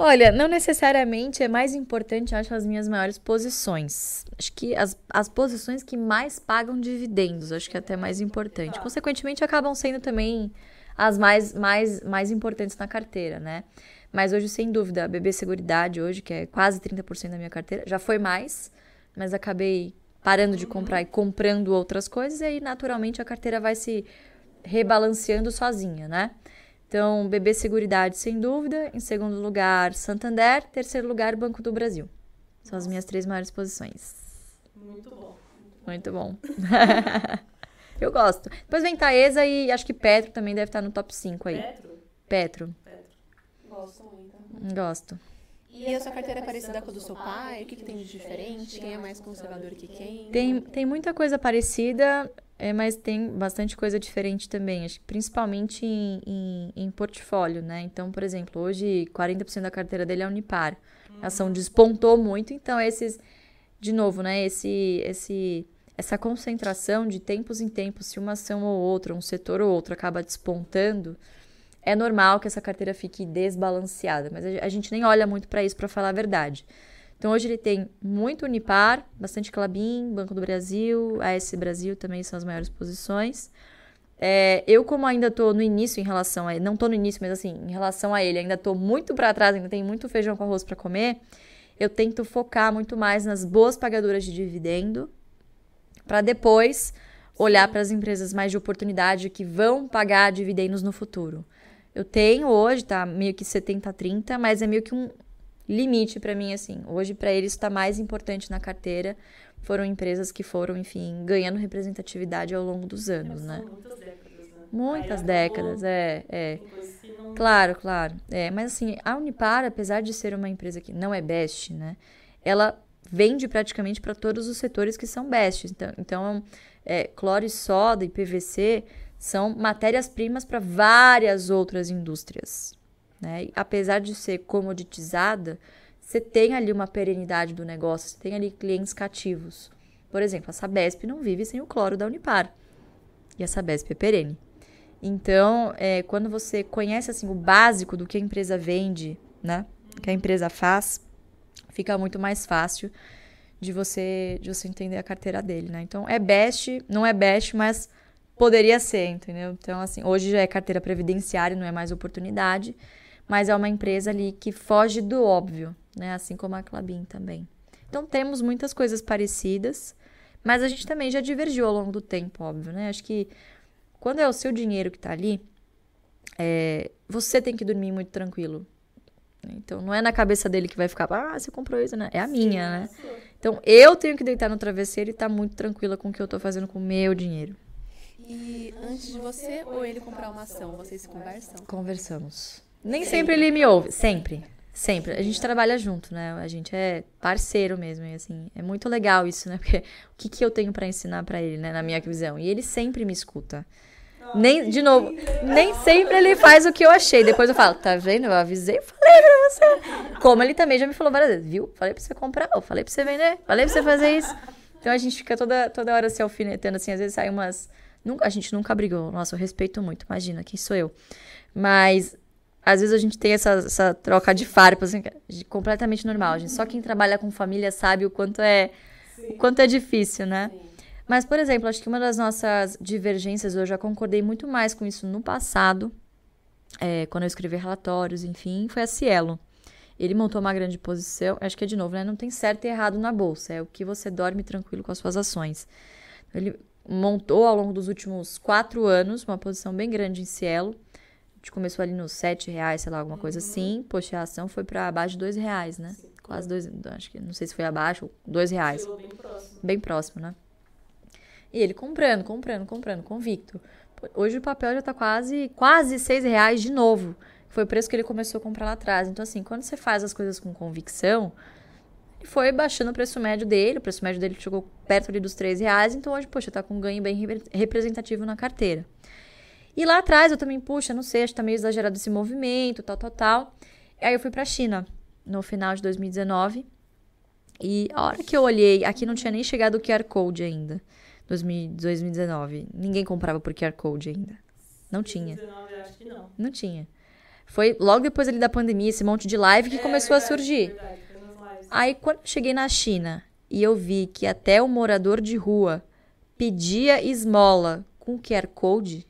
Olha, não necessariamente é mais importante, acho, as minhas maiores posições. Acho que as, as posições que mais pagam dividendos, acho que é até mais importante. Consequentemente, acabam sendo também as mais, mais, mais importantes na carteira, né? Mas hoje, sem dúvida, a BB Seguridade, hoje, que é quase 30% da minha carteira, já foi mais, mas acabei parando de comprar e comprando outras coisas, e aí, naturalmente, a carteira vai se rebalanceando sozinha, né? Então, BB Seguridade, sem dúvida. Em segundo lugar, Santander. Terceiro lugar, Banco do Brasil. São as minhas três maiores posições. Muito bom. Muito bom. Eu gosto. Depois vem Taesa e acho que Petro também deve estar no top 5 aí. Petro? Petro. Gosto muito. Gosto. E a sua carteira é parecida com a do seu pai? O que, que tem de diferente? Quem é mais conservador que quem? Tem, tem muita coisa parecida, é, mas tem bastante coisa diferente também. Acho que principalmente em, em, em portfólio, né? Então, por exemplo, hoje 40% da carteira dele é Unipar. A ação despontou muito, então esses, de novo, né? Esse, esse, essa concentração de tempos em tempos, se uma ação ou outra, um setor ou outro acaba despontando, é normal que essa carteira fique desbalanceada, mas a a gente nem olha muito para isso, para falar a verdade. Então hoje ele tem muito Unipar, bastante Clabin, Banco do Brasil, AS Brasil também são as maiores posições. É, eu, como ainda tô no início em relação a ele, não tô no início, mas assim, em relação a ele, ainda tô muito para trás, ainda tem muito feijão com arroz para comer, eu tento focar muito mais nas boas pagadoras de dividendo, para depois olhar para as empresas mais de oportunidade que vão pagar dividendos no futuro. Eu tenho hoje, tá meio que 70 a 30, mas é meio que um limite para mim assim. Hoje para eles está mais importante na carteira foram empresas que foram, enfim, ganhando representatividade ao longo dos anos, né? Muitas décadas, né? Muitas décadas, é, é. não- Claro, claro. É, mas assim, a Unipar, apesar de ser uma empresa que não é best, né? Ela vende praticamente para todos os setores que são best. Então, então é, cloro e soda e PVC são matérias-primas para várias outras indústrias. Né? Apesar de ser comoditizada, você tem ali uma perenidade do negócio, você tem ali clientes cativos. Por exemplo, a Sabesp não vive sem o cloro da Unipar. E a Sabesp é perene. Então, é, quando você conhece assim o básico do que a empresa vende, né? O que a empresa faz, fica muito mais fácil de você de você entender a carteira dele, né? Então, é best, não é best, mas poderia ser, entendeu? Então, assim, hoje já é carteira previdenciária, não é mais oportunidade, mas é uma empresa ali que foge do óbvio, né? Assim como a Clabin também. Então, temos muitas coisas parecidas, mas a gente também já divergiu ao longo do tempo, óbvio, né? Acho que quando é o seu dinheiro que tá ali, é, você tem que dormir muito tranquilo. Então, não é na cabeça dele que vai ficar, ah, você comprou isso, né? É a minha, né? Então, eu tenho que deitar no travesseiro e estar muito tranquila com o que eu tô fazendo com o meu dinheiro. E antes de você ou ele comprar uma ação, vocês conversam? Conversamos. Nem sempre ele me ouve. Sempre. Sempre. A gente trabalha junto, né? A gente é parceiro mesmo. E assim, é muito legal isso, né? Porque o que, que eu tenho pra ensinar pra ele, né? Na minha visão. E ele sempre me escuta. Nem, de novo, nem sempre ele faz o que eu achei. Depois eu falo, tá vendo? Eu avisei, falei pra você. Como ele também já me falou várias vezes, viu? Falei pra você comprar, falei pra você vender, falei pra você fazer isso. Então a gente fica toda, toda hora se alfinetando, assim, às vezes sai umas. Nunca, a gente nunca brigou. Nossa, eu respeito muito, imagina, quem sou eu. Mas às vezes a gente tem essa, essa troca de farpas, assim, é completamente normal. Gente. Só quem trabalha com família sabe o quanto é, o quanto é difícil, né? Mas, por exemplo, acho que uma das nossas divergências, eu já concordei muito mais com isso no passado, é, quando eu escrevi relatórios, enfim, foi a Cielo. Ele montou uma grande posição, acho que é de novo, né? Não tem certo e errado na bolsa, é o que você dorme tranquilo com as suas ações. Ele montou ao longo dos últimos quatro anos uma posição bem grande em Cielo. A gente começou ali nos sete reais, sei lá, alguma coisa assim. Poxa, a ação foi para abaixo de dois reais, né? Quase dois, acho que não sei se foi abaixo, dois reais. Chegou bem próximo. Bem próximo, né? E ele comprando, comprando, comprando, convicto. Hoje o papel já tá quase, quase seis reais de novo. Foi o preço que ele começou a comprar lá atrás. Então, assim, quando você faz as coisas com convicção, ele foi baixando o preço médio dele. O preço médio dele chegou perto ali dos três reais. Então, hoje, poxa, tá com um ganho bem re- representativo na carteira. E lá atrás eu também, puxa, não sei, acho que tá meio exagerado esse movimento, tal, tal, tal. Aí eu fui pra China no final de 2019. E a hora que eu olhei, aqui não tinha nem chegado o QR Code ainda. 2019. Ninguém comprava por QR Code ainda. Não tinha. 2019, acho que não. Não tinha. Foi logo depois ali da pandemia, esse monte de live que É, começou verdade, a surgir. Verdade. Aí quando eu cheguei na China e eu vi que até o morador de rua pedia esmola com QR Code,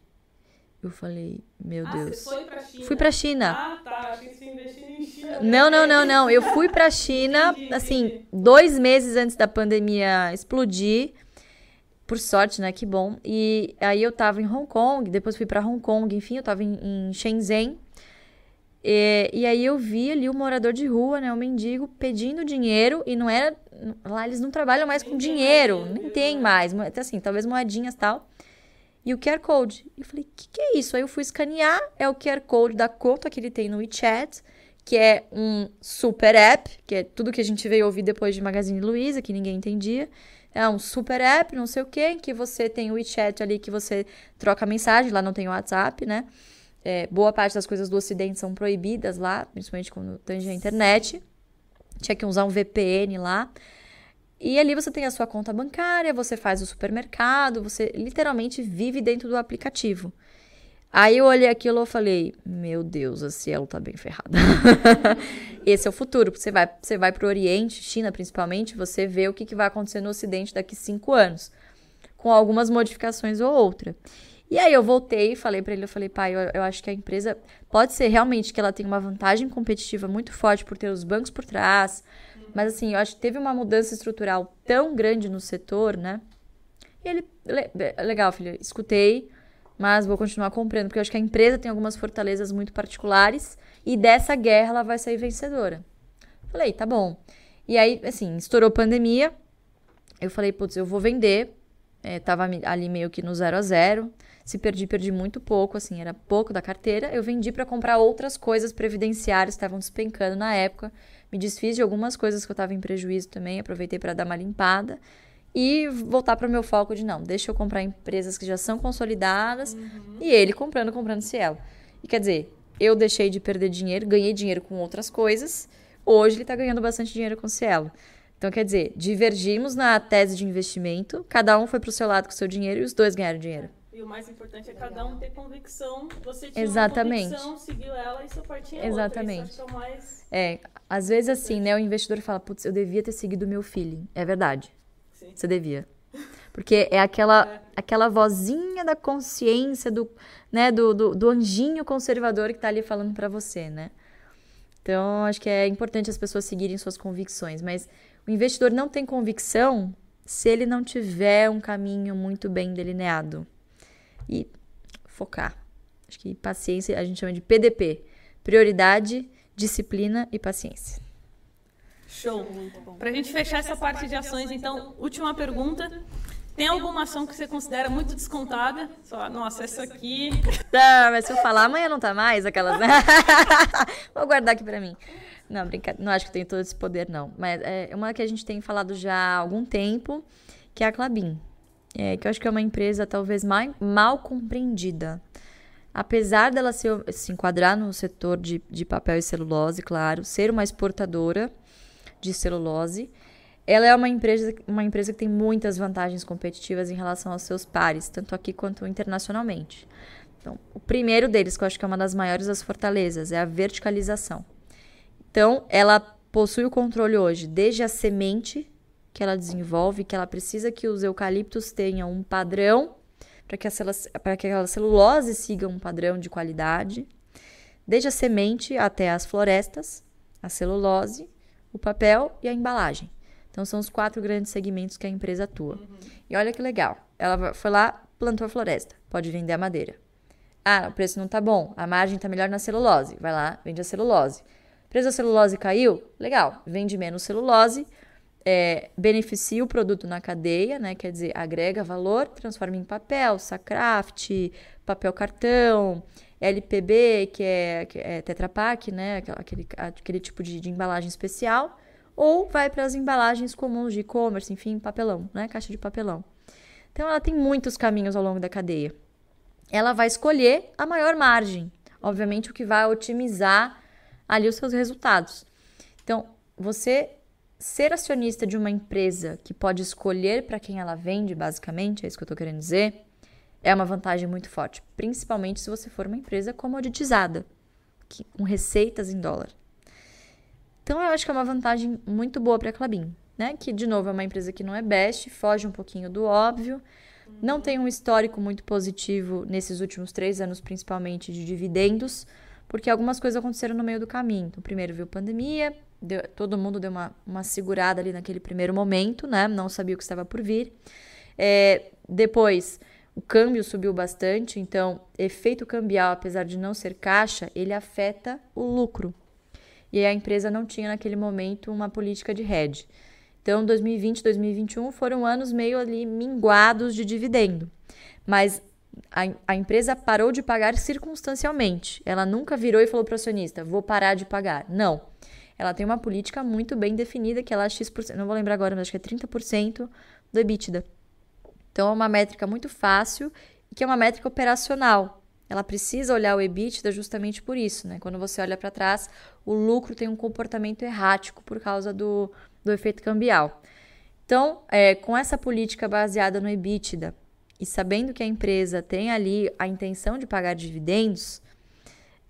eu falei, meu ah, Deus. você foi pra China? Fui pra China. Ah, tá. Achei que você investiu em China. Não, não, não, não. Eu fui pra China, Entendi, assim, entendi. dois meses antes da pandemia explodir. Por sorte, né? Que bom. E aí eu tava em Hong Kong, depois fui pra Hong Kong, enfim, eu tava em, em Shenzhen. E, e aí eu vi ali o morador de rua, né? O mendigo pedindo dinheiro e não era. Lá eles não trabalham mais com dinheiro, nem tem né? mais. mo- Assim, talvez moedinhas e tal. E o QR Code. E eu falei, o que, que é isso? Aí eu fui escanear, é o QR Code da conta que ele tem no WeChat, que é um super app, que é tudo que a gente veio ouvir depois de Magazine Luiza, que ninguém entendia. É um super app, não sei o quê, em que você tem o WeChat ali que você troca mensagem, lá não tem o WhatsApp, né? É, boa parte das coisas do Ocidente são proibidas lá, principalmente quando tange a internet. Tinha que usar um VPN lá. E ali você tem a sua conta bancária, você faz o supermercado, você literalmente vive dentro do aplicativo. Aí eu olhei aquilo e falei, meu Deus, a Cielo tá bem ferrada. Esse é o futuro. Você vai, você vai pro Oriente, China principalmente, você vê o que, que vai acontecer no Ocidente daqui cinco anos. Com algumas modificações ou outra. E aí eu voltei e falei para ele, eu falei, pai, eu, eu acho que a empresa pode ser realmente que ela tem uma vantagem competitiva muito forte por ter os bancos por trás, mas assim, eu acho que teve uma mudança estrutural tão grande no setor, né? E ele, le- legal, filho, escutei, mas vou continuar comprando, porque eu acho que a empresa tem algumas fortalezas muito particulares e dessa guerra ela vai sair vencedora. Falei, tá bom. E aí, assim, estourou pandemia, eu falei, putz, eu vou vender, é, tava ali meio que no zero a zero. Se perdi, perdi muito pouco, assim, era pouco da carteira. Eu vendi para comprar outras coisas previdenciárias que estavam despencando na época. Me desfiz de algumas coisas que eu estava em prejuízo também, aproveitei para dar uma limpada e voltar para o meu foco de não, deixa eu comprar empresas que já são consolidadas e ele comprando, comprando Cielo. E quer dizer, eu deixei de perder dinheiro, ganhei dinheiro com outras coisas. Hoje ele está ganhando bastante dinheiro com Cielo. Então, quer dizer, divergimos na tese de investimento, cada um foi para o seu lado com o seu dinheiro e os dois ganharam dinheiro. E o mais importante é cada um ter convicção. Você tinha Exatamente. uma convicção, seguiu ela e sua partinha é Exatamente. outra. É mais... É, às vezes assim, né, o investidor fala, putz, eu devia ter seguido o meu feeling. É verdade. Sim. Você devia. Porque é aquela, aquela vozinha da consciência, do, né, do, do, do anjinho conservador que tá ali falando pra você, né? Então, acho que é importante as pessoas seguirem suas convicções, mas o investidor não tem convicção se ele não tiver um caminho muito bem delineado. E focar. Acho que paciência a gente chama de PDP. Prioridade, disciplina e paciência. Show. Pra gente fechar essa parte de ações, então, última pergunta. Tem alguma ação que você considera muito descontada? Só, nossa, essa aqui... Tá, mas se eu falar, amanhã não tá mais, aquelas. Vou guardar aqui pra mim. Não, brincadeira. Não acho que eu tenho todo esse poder, não. Mas é uma que a gente tem falado já há algum tempo, que é a Clabin. É, que eu acho que é uma empresa talvez mai- mal compreendida. Apesar dela se, se enquadrar no setor de, de papel e celulose, claro, ser uma exportadora de celulose, ela é uma empresa, uma empresa que tem muitas vantagens competitivas em relação aos seus pares, tanto aqui quanto internacionalmente. Então, o primeiro deles, que eu acho que é uma das maiores das fortalezas, é a verticalização. Então, ela possui o controle hoje, desde a semente que ela desenvolve, que ela precisa que os eucaliptos tenham um padrão para que, que aquela celulose siga um padrão de qualidade, desde a semente até as florestas, a celulose, o papel e a embalagem. Então, são os quatro grandes segmentos que a empresa atua. E olha que legal. Ela foi lá, plantou a floresta. Pode vender a madeira. Ah, o preço não tá bom. A margem tá melhor na celulose. Vai lá, vende a celulose. O preço da celulose caiu? Legal. Vende menos celulose. É, beneficia o produto na cadeia, né? Quer dizer, agrega valor, transforma em papel, sacraft, papel cartão, LPB, que é, é Tetra Pak, né? Aquele, aquele tipo de, de embalagem especial ou vai para as embalagens comuns de e-commerce, enfim, papelão, né? Caixa de papelão. Então ela tem muitos caminhos ao longo da cadeia. Ela vai escolher a maior margem, obviamente o que vai otimizar ali os seus resultados. Então, você ser acionista de uma empresa que pode escolher para quem ela vende, basicamente, é isso que eu estou querendo dizer, é uma vantagem muito forte, principalmente se você for uma empresa comoditizada, que, com receitas em dólar. Então, eu acho que é uma vantagem muito boa para a Clabin, né? Que, de novo, é uma empresa que não é best, foge um pouquinho do óbvio, não tem um histórico muito positivo nesses últimos três anos, principalmente de dividendos, porque algumas coisas aconteceram no meio do caminho. Então, primeiro veio pandemia, deu, todo mundo deu uma, uma segurada ali naquele primeiro momento, né? Não sabia o que estava por vir. É, depois, o câmbio subiu bastante, então, efeito cambial, apesar de não ser caixa, ele afeta o lucro. E a empresa não tinha naquele momento uma política de hedge. Então, 2020 e 2021 foram anos meio ali minguados de dividendo. Mas a, a, empresa parou de pagar circunstancialmente. Ela nunca virou e falou para o acionista: vou parar de pagar. Não. Ela tem uma política muito bem definida, que ela é X%, não vou lembrar agora, mas acho que é 30% do EBITDA. Então, é uma métrica muito fácil e que é uma métrica operacional. Ela precisa olhar o EBITDA justamente por isso, né? Quando você olha para trás, o lucro tem um comportamento errático por causa do, do efeito cambial. Então, é, com essa política baseada no EBITDA e sabendo que a empresa tem ali a intenção de pagar dividendos,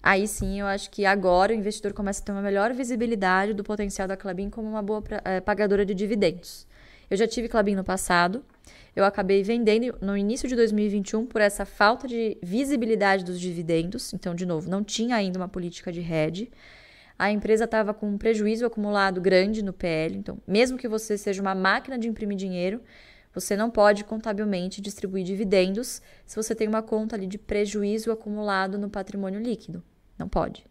aí sim eu acho que agora o investidor começa a ter uma melhor visibilidade do potencial da Clabin como uma boa é, pagadora de dividendos. Eu já tive Clabin no passado, eu acabei vendendo no início de 2021 por essa falta de visibilidade dos dividendos. Então, de novo, não tinha ainda uma política de hedge. A empresa estava com um prejuízo acumulado grande no PL. Então, mesmo que você seja uma máquina de imprimir dinheiro, você não pode contabilmente distribuir dividendos se você tem uma conta ali de prejuízo acumulado no patrimônio líquido. Não pode.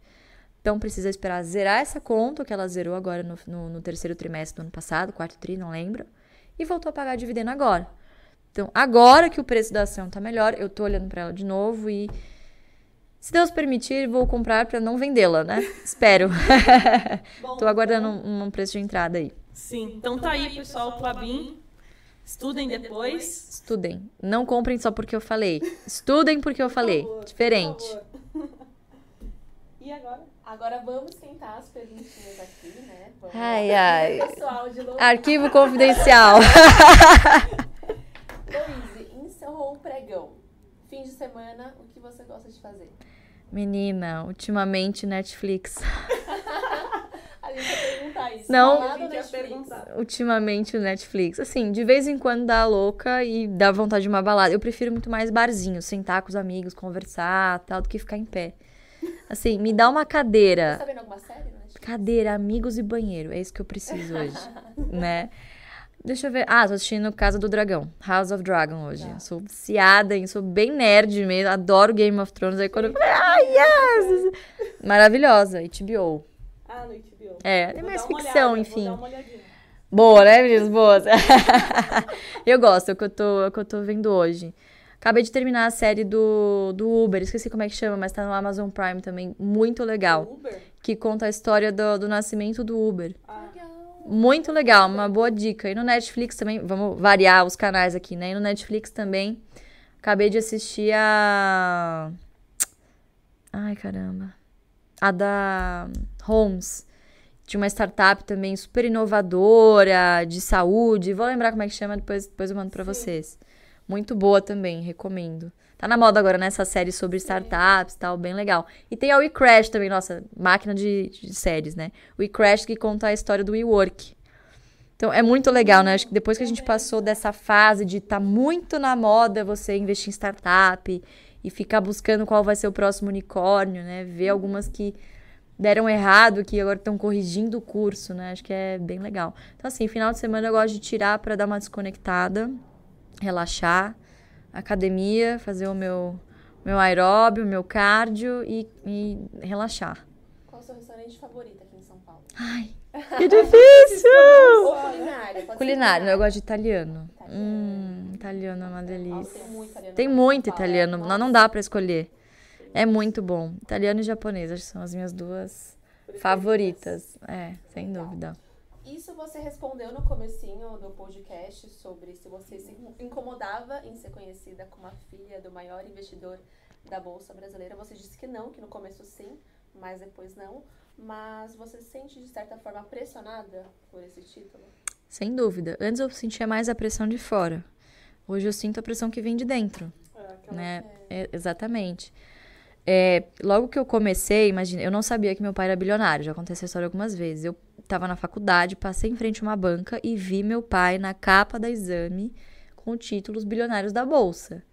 Então, precisa esperar zerar essa conta, que ela zerou agora no, no, no terceiro trimestre do ano passado, quarto tri, não lembro, e voltou a pagar dividendo agora. Então, agora que o preço da ação tá melhor, eu tô olhando para ela de novo e se Deus permitir, vou comprar para não vendê-la, né? Espero. Tô aguardando um, um, preço de entrada aí. Sim. Então tá aí, pessoal, o Clabin. Estudem depois. Estudem. Não comprem só porque eu falei. Estudem porque eu falei. Favor, Diferente. E agora? Agora vamos tentar as perguntinhas aqui, né? Vamos ai, ai. Arquivo confidencial. Louise, encerrou o pregão. Fim de semana, o que você gosta de fazer? Menina, ultimamente Netflix. a gente Não, ultimamente o Netflix. Assim, de vez em quando dá louca e dá vontade de uma balada. Eu prefiro muito mais barzinho, sentar com os amigos, conversar, tal, do que ficar em pé. Assim, me dá uma cadeira. Tá sabendo alguma série? Cadeira, amigos e banheiro. É isso que eu preciso hoje, né? Deixa eu ver. Ah, tô assistindo Casa do Dragão. House of Dragon hoje. Tá. Sou viciada em, sou bem nerd mesmo. Adoro Game of Thrones. Aí quando eu falei, ah, yes! Maravilhosa. HBO. Ah, no HBO. É, é mais ficção, olhada, enfim. Boa, né, meninas? Boas. eu gosto, é o que eu, tô, é o que eu tô vendo hoje. Acabei de terminar a série do, do Uber, esqueci como é que chama, mas tá no Amazon Prime também. Muito legal. Uber? Que conta a história do, do nascimento do Uber. Ah. Muito legal, uma boa dica. E no Netflix também, vamos variar os canais aqui, né? E no Netflix também, acabei de assistir a. Ai, caramba. A da Holmes. De uma startup também super inovadora, de saúde. Vou lembrar como é que chama, depois, depois eu mando Sim. vocês. Muito boa também, recomendo. Tá na moda agora, né? Essa série sobre startups e tal, bem legal. E tem a WeCrash também, nossa, máquina de, de séries, né? WeCrash que conta a história do WeWork. Então, é muito legal, né? Acho que depois que a gente passou dessa fase de estar tá muito na moda você investir em startup e ficar buscando qual vai ser o próximo unicórnio, né? Ver algumas que deram errado, que agora estão corrigindo o curso, né? Acho que é bem legal. Então, assim, final de semana eu gosto de tirar para dar uma desconectada, relaxar academia, fazer o meu, meu aeróbio, o meu cardio e, e relaxar. Qual o seu restaurante favorito aqui em São Paulo? Ai, que difícil! culinária. Culinária, eu gosto de italiano. Italiano, hum, italiano é uma delícia. Nossa, tem muito italiano. Tem muito italiano, não, não dá para escolher. É muito bom. Italiano e japonês, acho que são as minhas duas favoritas. É, sem dúvida. Isso você respondeu no comecinho do podcast sobre se você se incomodava em ser conhecida como a filha do maior investidor da Bolsa Brasileira. Você disse que não, que no começo sim, mas depois não. Mas você se sente, de certa forma, pressionada por esse título? Sem dúvida. Antes eu sentia mais a pressão de fora. Hoje eu sinto a pressão que vem de dentro. É, né? É, exatamente. É, logo que eu comecei, imagina, eu não sabia que meu pai era bilionário, já aconteceu essa história algumas vezes. Eu estava na faculdade, passei em frente a uma banca e vi meu pai na capa da exame com títulos bilionários da bolsa.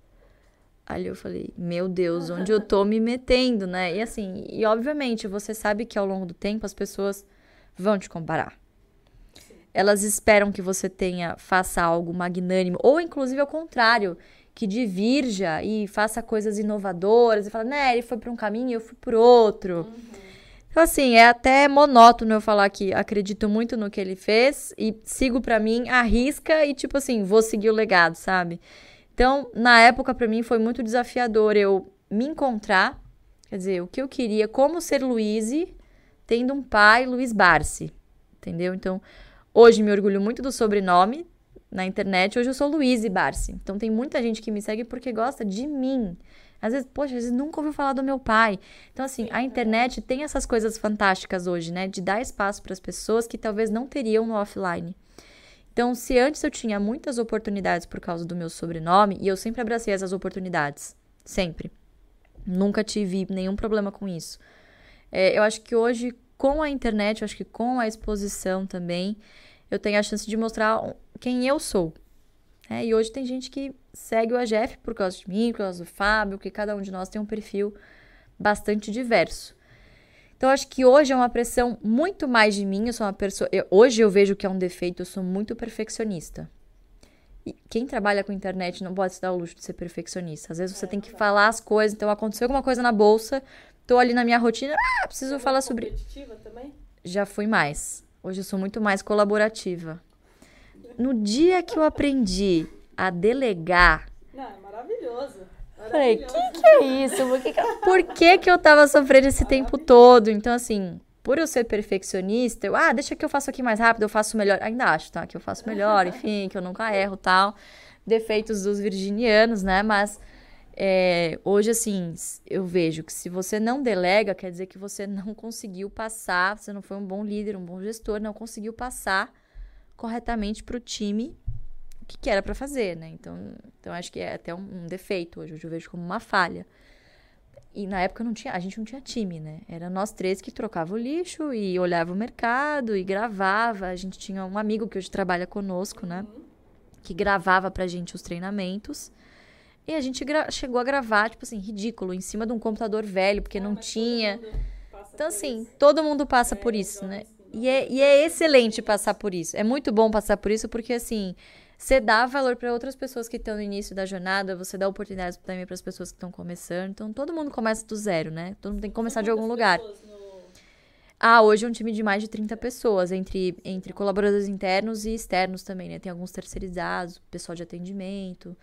Ali eu falei, meu Deus, onde eu tô me metendo, né? E assim, e obviamente você sabe que ao longo do tempo as pessoas vão te comparar. Elas esperam que você tenha, faça algo magnânimo, ou inclusive ao contrário, que divirja e faça coisas inovadoras e fala, né, ele foi para um caminho e eu fui por outro. Uhum. Então, assim, é até monótono eu falar que acredito muito no que ele fez e sigo para mim, arrisca e, tipo assim, vou seguir o legado, sabe? Então, na época, para mim, foi muito desafiador eu me encontrar, quer dizer, o que eu queria, como ser Luiz, tendo um pai, Luiz Barsi, entendeu? Então, hoje me orgulho muito do sobrenome na internet, hoje eu sou Luiz Barsi. Então, tem muita gente que me segue porque gosta de mim. Às vezes, poxa, às vezes nunca ouviu falar do meu pai. Então, assim, a internet tem essas coisas fantásticas hoje, né? De dar espaço para as pessoas que talvez não teriam no offline. Então, se antes eu tinha muitas oportunidades por causa do meu sobrenome, e eu sempre abracei essas oportunidades, sempre. Nunca tive nenhum problema com isso. É, eu acho que hoje, com a internet, eu acho que com a exposição também, eu tenho a chance de mostrar quem eu sou. É, e hoje tem gente que segue o AGF por causa de mim, por causa do Fábio, que cada um de nós tem um perfil bastante diverso. Então, acho que hoje é uma pressão muito mais de mim. Eu sou uma pessoa. Eu, hoje eu vejo que é um defeito, eu sou muito perfeccionista. E quem trabalha com internet não pode se dar o luxo de ser perfeccionista. Às vezes você é, tem que falar as coisas. Então, aconteceu alguma coisa na bolsa, tô ali na minha rotina, ah, preciso você é falar sobre. competitiva também? Já fui mais. Hoje eu sou muito mais colaborativa. No dia que eu aprendi a delegar. Não, é maravilhoso. Falei, que que é isso? Por que que, eu, por que que eu tava sofrendo esse tempo todo? Então, assim, por eu ser perfeccionista, eu, ah, deixa que eu faço aqui mais rápido, eu faço melhor. Ainda acho, tá? Que eu faço melhor, enfim, que eu nunca erro tal. Defeitos dos virginianos, né? Mas é, hoje, assim, eu vejo que se você não delega, quer dizer que você não conseguiu passar, você não foi um bom líder, um bom gestor, não conseguiu passar corretamente para o time o que, que era para fazer, né? Então, então acho que é até um, um, defeito hoje, hoje eu vejo como uma falha. E na época não tinha, a gente não tinha time, né? Era nós três que trocava o lixo e olhava o mercado e gravava. A gente tinha um amigo que hoje trabalha conosco, né? Que gravava pra gente os treinamentos. E a gente chegou a gravar, tipo assim, ridículo, em cima de um computador velho, porque ah, não tinha. Então, assim, isso. todo mundo passa é, por isso, né? E é, e é excelente passar por isso. É muito bom passar por isso, porque assim você dá valor para outras pessoas que estão no início da jornada, você dá oportunidades também para as pessoas que estão começando. Então, todo mundo começa do zero, né? Todo mundo tem que começar de algum lugar. No... Ah, hoje é um time de mais de 30 pessoas, entre, entre colaboradores internos e externos também, né? Tem alguns terceirizados, pessoal de atendimento.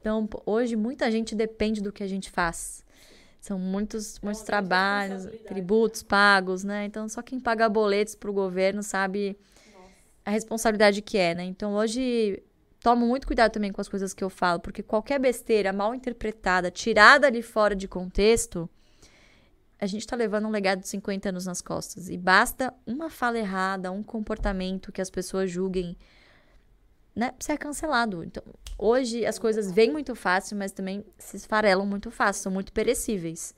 Então, hoje, muita gente depende do que a gente faz. São muitos, muitos trabalhos, tributos pagos, né? Então, só quem paga boletos para o governo sabe a responsabilidade que é, né? Então hoje tomo muito cuidado também com as coisas que eu falo, porque qualquer besteira mal interpretada, tirada ali fora de contexto, a gente tá levando um legado de 50 anos nas costas. E basta uma fala errada, um comportamento que as pessoas julguem, né? Pra ser cancelado. Então, hoje as coisas vêm muito fácil, mas também se esfarelam muito fácil, são muito perecíveis.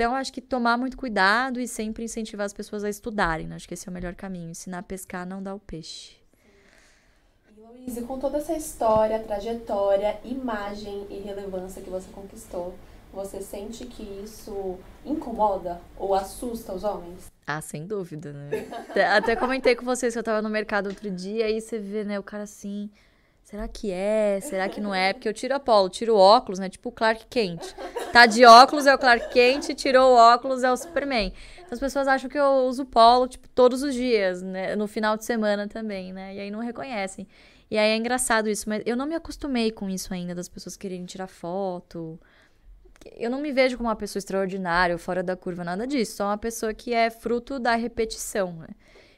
Então, acho que tomar muito cuidado e sempre incentivar as pessoas a estudarem. Né? Acho que esse é o melhor caminho. Ensinar a pescar, não dar o peixe. E, Luísa, com toda essa história, trajetória, imagem e relevância que você conquistou, você sente que isso incomoda ou assusta os homens? Ah, sem dúvida, né? até, até comentei com vocês que eu tava no mercado outro dia, aí você vê, né, o cara assim Será que é? Será que não é? Porque eu tiro a polo, tiro o óculos, né? Tipo o Clark Kent. Tá de óculos é o Clark Kent, tirou o óculos é o Superman. Então as pessoas acham que eu uso polo, tipo, todos os dias, né? No final de semana também, né? E aí não reconhecem. E aí é engraçado isso, mas eu não me acostumei com isso ainda, das pessoas quererem tirar foto. Eu não me vejo como uma pessoa extraordinária fora da curva, nada disso. Só uma pessoa que é fruto da repetição, né?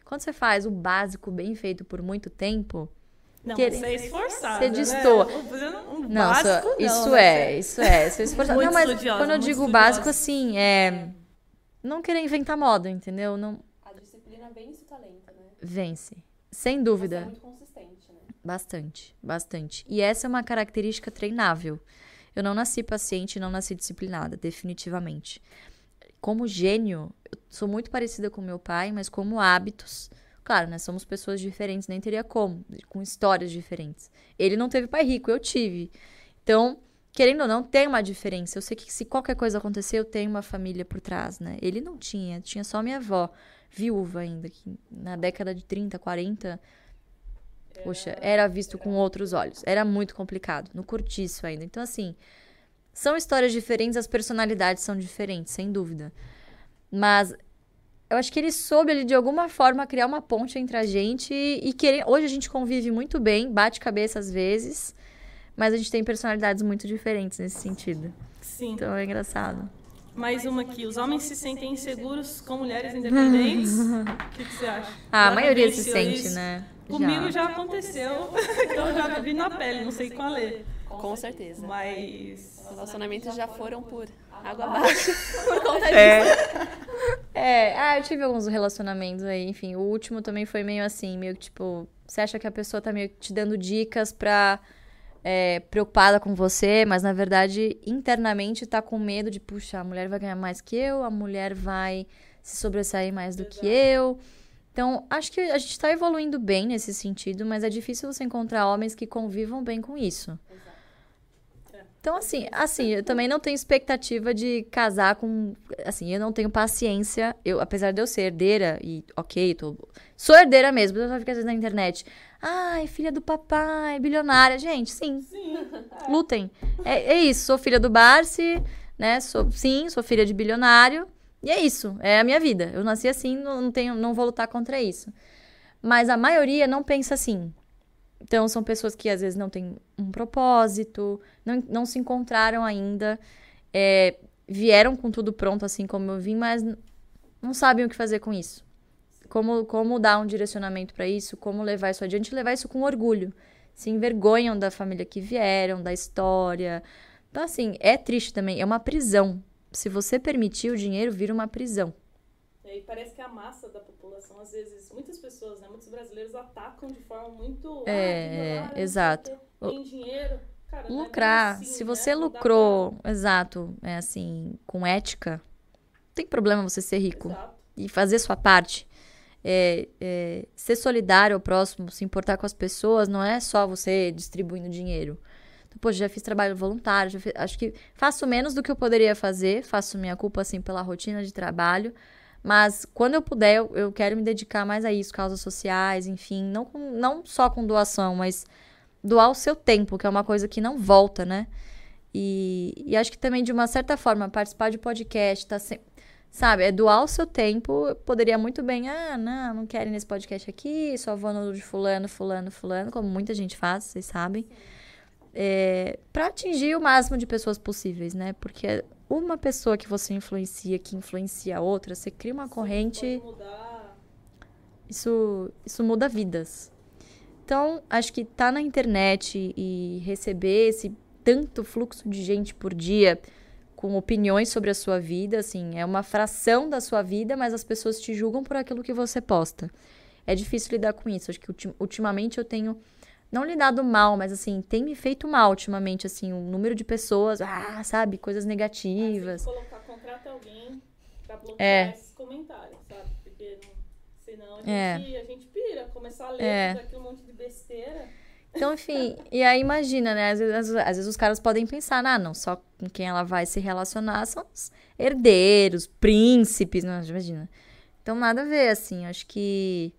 Quando você faz o básico bem feito por muito tempo, não, querer... você é esforçado. Você destoa. Né? Um não, básico, isso não, é, isso é. Você é esforçado. Muito não, mas estudiosa, quando eu digo básico, assim, é. não querer inventar moda, entendeu? Não A disciplina vence o talento, né? vence. Sem Você dúvida. é muito consistente, né? Bastante, bastante. E essa é uma característica treinável. Eu não nasci paciente, não nasci disciplinada, definitivamente. Como gênio, eu sou muito parecida com meu pai, mas como hábitos, claro, nós somos pessoas diferentes, nem teria como, com histórias diferentes. Ele não teve pai rico, eu tive. Então, querendo ou não, tem uma diferença. Eu sei que se qualquer coisa acontecer, eu tenho uma família por trás, né? Ele não tinha, tinha só minha avó, viúva ainda, que na década de 30, 40, Poxa, era visto com outros olhos. Era muito complicado, no cortiço ainda. Então, assim, são histórias diferentes, as personalidades são diferentes, sem dúvida. Mas eu acho que ele soube ali, de alguma forma, criar uma ponte entre a gente e, e querer. Hoje a gente convive muito bem, bate cabeça às vezes, mas a gente tem personalidades muito diferentes nesse sentido. Sim. Então é engraçado. Mais uma aqui. Os homens se sentem inseguros com mulheres independentes. O que, que você acha? Ah, a Já maioria se sente, isso? né? Comigo já aconteceu. então eu já vivi na pele, não sei com a Lê. Com certeza. Mas. Os relacionamentos já foram por água abaixo por conta disso. É. É, ah, eu tive alguns relacionamentos aí, enfim, o último também foi meio assim, meio que tipo, você acha que a pessoa tá meio que te dando dicas pra é, preocupada com você, mas na verdade, internamente tá com medo de, puxa, a mulher vai ganhar mais que eu, a mulher vai se sobressair mais do que eu. Então, acho que a gente tá evoluindo bem nesse sentido, mas é difícil você encontrar homens que convivam bem com isso. Então, assim, assim, eu também não tenho expectativa de casar com. Assim, eu não tenho paciência. Eu, apesar de eu ser herdeira, e ok, tô. Sou herdeira mesmo, eu só fico às vezes na internet. Ai, filha do papai, bilionária. Gente, sim. Sim. Lutem. É, é isso, sou filha do Barsi, né? Sou, sim, sou filha de bilionário. E é isso, é a minha vida. Eu nasci assim, não, não tenho, não vou lutar contra isso. Mas a maioria não pensa assim. Então, são pessoas que às vezes não têm um propósito, não, não se encontraram ainda, é, vieram com tudo pronto, assim como eu vim, mas não sabem o que fazer com isso. Como, como dar um direcionamento para isso, como levar isso adiante e levar isso com orgulho. Se envergonham da família que vieram, da história. Então, assim, é triste também, é uma prisão. Se você permitir, o dinheiro vira uma prisão. E parece que a massa da população, às vezes, muitas pessoas, né, muitos brasileiros atacam de forma muito. É, ah, é, exato. Tem dinheiro. Cara, é Lucrar. assim, Se né? você dá lucrou, exato, é assim, com ética, não tem problema você ser pra- rico Exato. e fazer sua parte. É, é, ser solidário ao próximo, se importar com as pessoas, não é só você distribuindo dinheiro. Então, poxa, já fiz trabalho voluntário, já fiz- acho que faço menos do que eu poderia fazer, faço minha culpa, assim, pela rotina de trabalho, mas quando eu puder, eu, eu quero me dedicar mais a isso, causas sociais, enfim, não, com- não só com doação, mas doar o seu tempo, que é uma coisa que não volta, né? E, e acho que também, de uma certa forma, participar de podcast, tá sempre. Sabe, é doar o seu tempo. Eu poderia muito bem, ah, não, não quero ir nesse podcast aqui, só vou no de fulano, fulano, fulano, como muita gente faz, vocês sabem. É, para atingir o máximo de pessoas possíveis, né? Porque uma pessoa que você influencia, que influencia a outra, você cria uma corrente Pode mudar. isso, isso muda vidas. Então, acho que tá na internet e receber esse tanto fluxo de gente por dia com opiniões sobre a sua vida, assim, é uma fração da sua vida, mas as pessoas te julgam por aquilo que você posta. É difícil lidar com isso. Acho que ultim- ultimamente eu tenho não lidado mal, mas assim, tem me feito mal ultimamente, assim, o número de pessoas, ah, sabe, coisas Ah, negativas. que colocar, contrata alguém pra bloquear É. esses comentários, sabe? Porque não- senão a É. gente, a gente pira, começar a ler É. aquilo, um monte de besteira. Então, enfim, e aí imagina, né? Às vezes, às- às vezes os caras podem pensar, ah, não, só com quem ela vai se relacionar são os herdeiros, príncipes, não, imagina. Então, nada a ver, assim, acho que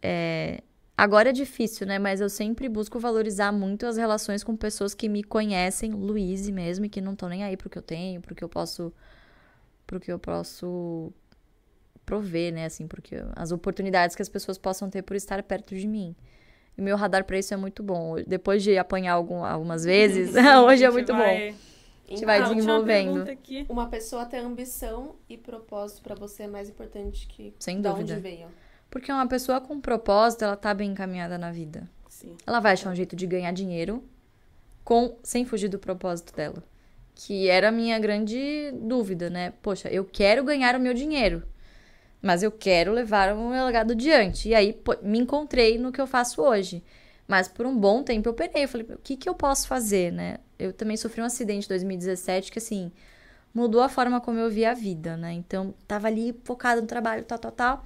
é, agora é difícil, né? Mas eu sempre busco valorizar muito as relações com pessoas que me conhecem, Luiz mesmo, e que não estão nem aí pro que eu tenho, pro que eu posso, pro que eu posso prover, né? Assim, porque as oportunidades que as pessoas possam ter por estar perto de mim. E meu radar pra isso é muito bom. Depois de apanhar algum- algumas vezes, hoje é muito bom. vai... A gente vai Ah, última desenvolvendo. Uma pessoa ter ambição e propósito pra você é mais importante que Sem da dúvida. onde veio. Porque uma pessoa com propósito, ela tá bem encaminhada na vida. Sim. Ela vai achar um jeito de ganhar dinheiro com sem fugir do propósito dela. que era a minha grande dúvida, né? Poxa, eu quero ganhar o meu dinheiro, mas eu quero levar o meu legado adiante. E aí pô, me encontrei no que eu faço hoje. Mas por um bom tempo eu penei, eu falei, o que, que eu posso fazer, né? Eu também sofri um acidente em 2017 que, assim, mudou a forma como eu via a vida, né? Então, tava ali focada no trabalho, tal, tal, tal.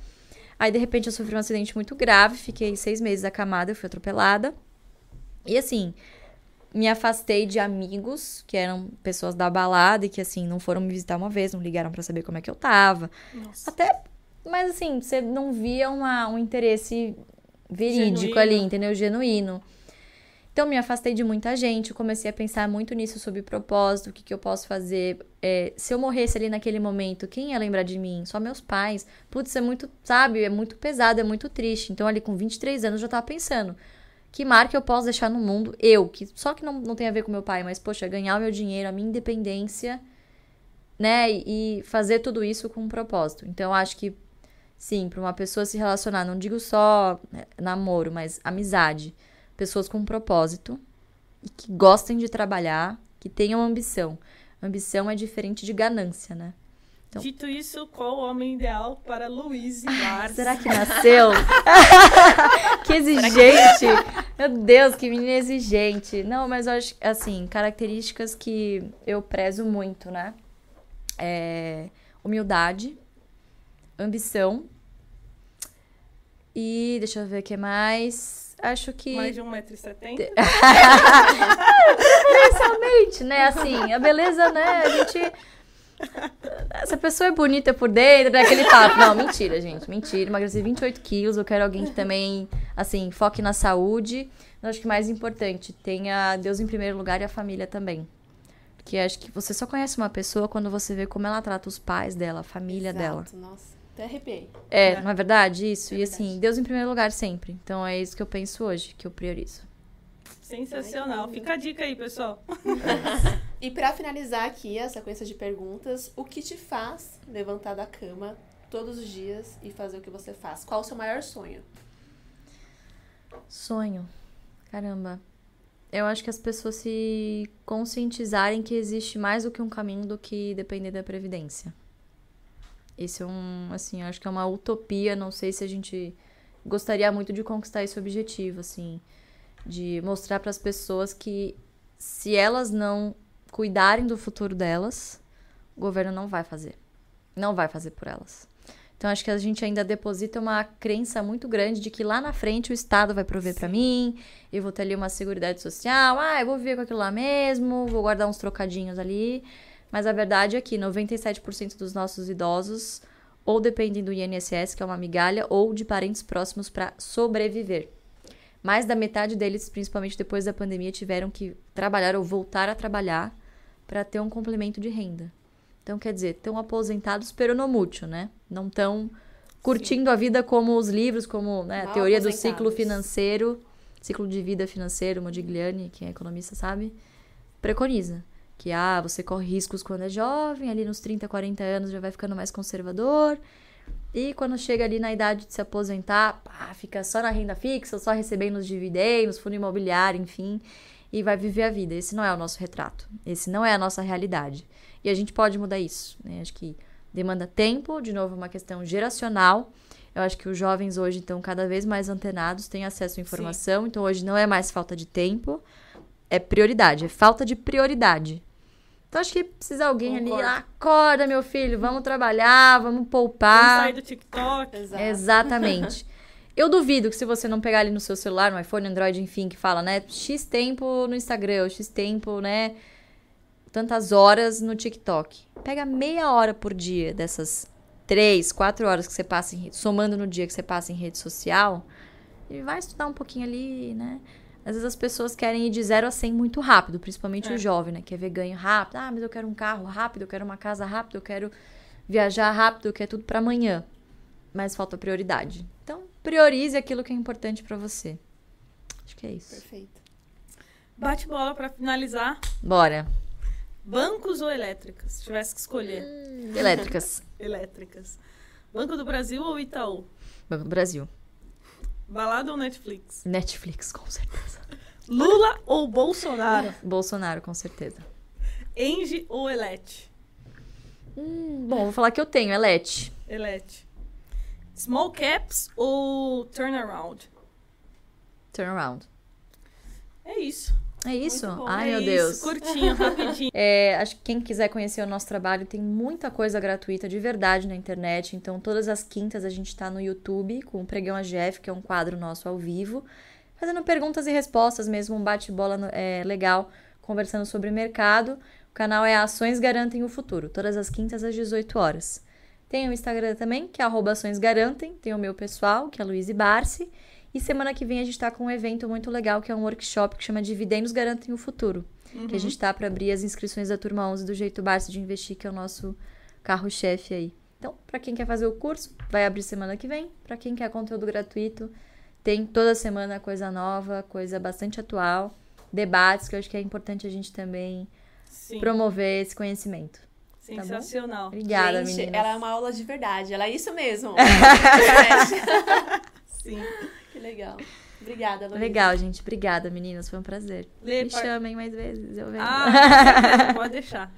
Aí, de repente, eu sofri um acidente muito grave, fiquei seis meses acamada, eu fui atropelada. E, assim, me afastei de amigos, que eram pessoas da balada e que, assim, não foram me visitar uma vez, não ligaram para saber como é que eu tava. Nossa. Até, mas, assim, você não via uma, um interesse verídico Genuíno. ali, entendeu? Genuíno. Então, me afastei de muita gente, comecei a pensar muito nisso sobre propósito, o que, que eu posso fazer. É, se eu morresse ali naquele momento, quem ia lembrar de mim? Só meus pais. Putz, é muito, sabe, é muito pesado, é muito triste. Então, ali com 23 anos, eu já tava pensando, que marca eu posso deixar no mundo? Eu, que só que não, não tem a ver com meu pai, mas, poxa, ganhar o meu dinheiro, a minha independência, né? E, e fazer tudo isso com um propósito. Então, acho que, sim, para uma pessoa se relacionar, não digo só né, namoro, mas amizade pessoas com propósito e que gostem de trabalhar, que tenham ambição. Ambição é diferente de ganância, né? Então- Dito isso, qual o homem ideal para Luiz Vars? Será que nasceu? que exigente! Meu Deus, que menina exigente. Não, mas eu acho, assim, características que eu prezo muito, né? É humildade, ambição e deixa eu ver o que mais. Acho que Mais de 1,70m? Precisamente, né? Assim, a beleza, né? A gente. Essa pessoa é bonita por dentro, né? Aquele papo. Não, mentira, gente. Mentira. Emagreci 28 quilos. Eu quero alguém que também, assim, foque na saúde. Eu acho que mais importante, tenha Deus em primeiro lugar e a família também. Porque acho que você só conhece uma pessoa quando você vê como ela trata os pais dela, a família dela. Exato, Nossa, até arrepiei. É, não é verdade? Isso. É e assim, verdade. Deus em primeiro lugar sempre. Então é isso que eu penso hoje, que eu priorizo. Sensacional. Fica a dica aí, pessoal. E pra finalizar aqui a sequência de perguntas, o que te faz levantar da cama todos os dias e fazer o que você faz? Qual o seu maior sonho? Sonho. Caramba. Eu acho que as pessoas se conscientizarem que existe mais do que um caminho do que depender da previdência. Esse é um, assim, acho que é uma utopia, não sei se a gente gostaria muito de conquistar esse objetivo, assim, de mostrar para as pessoas que se elas não cuidarem do futuro delas, o governo não vai fazer. Não vai fazer por elas. Então acho que a gente ainda deposita uma crença muito grande de que lá na frente o Estado vai prover pra mim, eu vou ter ali uma seguridade social, ah, eu vou viver com aquilo lá mesmo, vou guardar uns trocadinhos ali. Mas a verdade é que 97% dos nossos idosos ou dependem do INSS, que é uma migalha, ou de parentes próximos para sobreviver. Mais da metade deles, principalmente depois da pandemia, tiveram que trabalhar ou voltar a trabalhar para ter um complemento de renda. Então, quer dizer, estão aposentados peronomútil, né? Não estão curtindo a vida como os livros, como né, a teoria do ciclo financeiro, ciclo de vida financeiro, Modigliani, quem é economista sabe, preconiza. Que, ah, você corre riscos quando é jovem, ali nos 30, 40 anos já vai ficando mais conservador. E quando chega ali na idade de se aposentar, pá, fica só na renda fixa, só recebendo os dividendos, fundo imobiliário, enfim, e vai viver a vida. Esse não é o nosso retrato. Esse não é a nossa realidade. E a gente pode mudar isso. Né? Acho que demanda tempo, de novo, uma questão geracional. Eu acho que os jovens hoje estão cada vez mais antenados, têm acesso à informação, então hoje não é mais falta de tempo, é prioridade, é falta de prioridade. Então acho que precisa alguém ali, Concordo. acorda, meu filho, vamos trabalhar, vamos Vamos poupar. sair do TikTok. Exato. Exatamente. Eu duvido que se você não pegar ali no seu celular, no iPhone, Android, enfim, que fala, né? X tempo no Instagram, X tempo, né? Tantas horas no TikTok. Pega meia hora por dia dessas três, quatro horas que você passa em rede, somando no dia que você passa em rede social, e vai estudar um pouquinho ali, né? Às vezes as pessoas querem ir de 0 a 100 muito rápido, principalmente É. o jovem, né? Quer ver ganho rápido. Ah, mas eu quero um carro rápido, eu quero uma casa rápido, eu quero viajar rápido, eu quero tudo pra amanhã. Mas falta prioridade. Então, priorize aquilo que é importante pra você. Acho que é isso. Perfeito. Bate bola pra finalizar. Bora. Bancos ou elétricas? Se tivesse que escolher. Elétricas. Elétricas. Banco do Brasil ou Itaú? Banco do Brasil. Balada ou Netflix? Netflix, com certeza. Lula ou Bolsonaro? Bolsonaro, com certeza. Engie ou Elete? Hum, bom, vou falar que eu tenho, Elete. Elete. Small caps ou turnaround? Turnaround. É isso. É isso? Bom. Ai, é meu isso. Deus. Curtinho, rapidinho. É, acho que quem quiser conhecer o nosso trabalho tem muita coisa gratuita de verdade na internet. Então, todas as quintas a gente tá no YouTube com o Pregão AGF, que é um quadro nosso ao vivo, fazendo perguntas e respostas mesmo, um bate-bola é, legal, conversando sobre mercado. O canal é Ações Garantem o Futuro, todas as quintas às 18 horas. Tem o Instagram também, que é Ações Garantem. Tem o meu pessoal, que é Luiz Barsi. E semana que vem a gente tá com um evento muito legal, que é um workshop que chama Dividendos Garantem o Futuro que a gente tá para abrir as inscrições da turma 11 do Jeito Barça de Investir, que é o nosso carro-chefe aí. Então, para quem quer fazer o curso, vai abrir semana que vem. Para quem quer conteúdo gratuito, tem toda semana coisa nova, coisa bastante atual, debates que eu acho que é importante a gente também Sim. promover esse conhecimento. Sensacional. Obrigada, Gente, meninas. ela é uma aula de verdade. Ela é isso mesmo. Sim. Que legal. Obrigada, Luísa. Legal, gente. Obrigada, meninas. Foi um prazer. Lê, Me par- chamem mais vezes. Eu venho. Ah, pode deixar.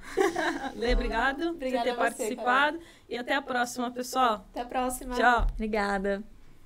Lê, obrigado Obrigada por ter você, participado. E até a próxima, pessoal. Até a próxima. Tchau. Obrigada.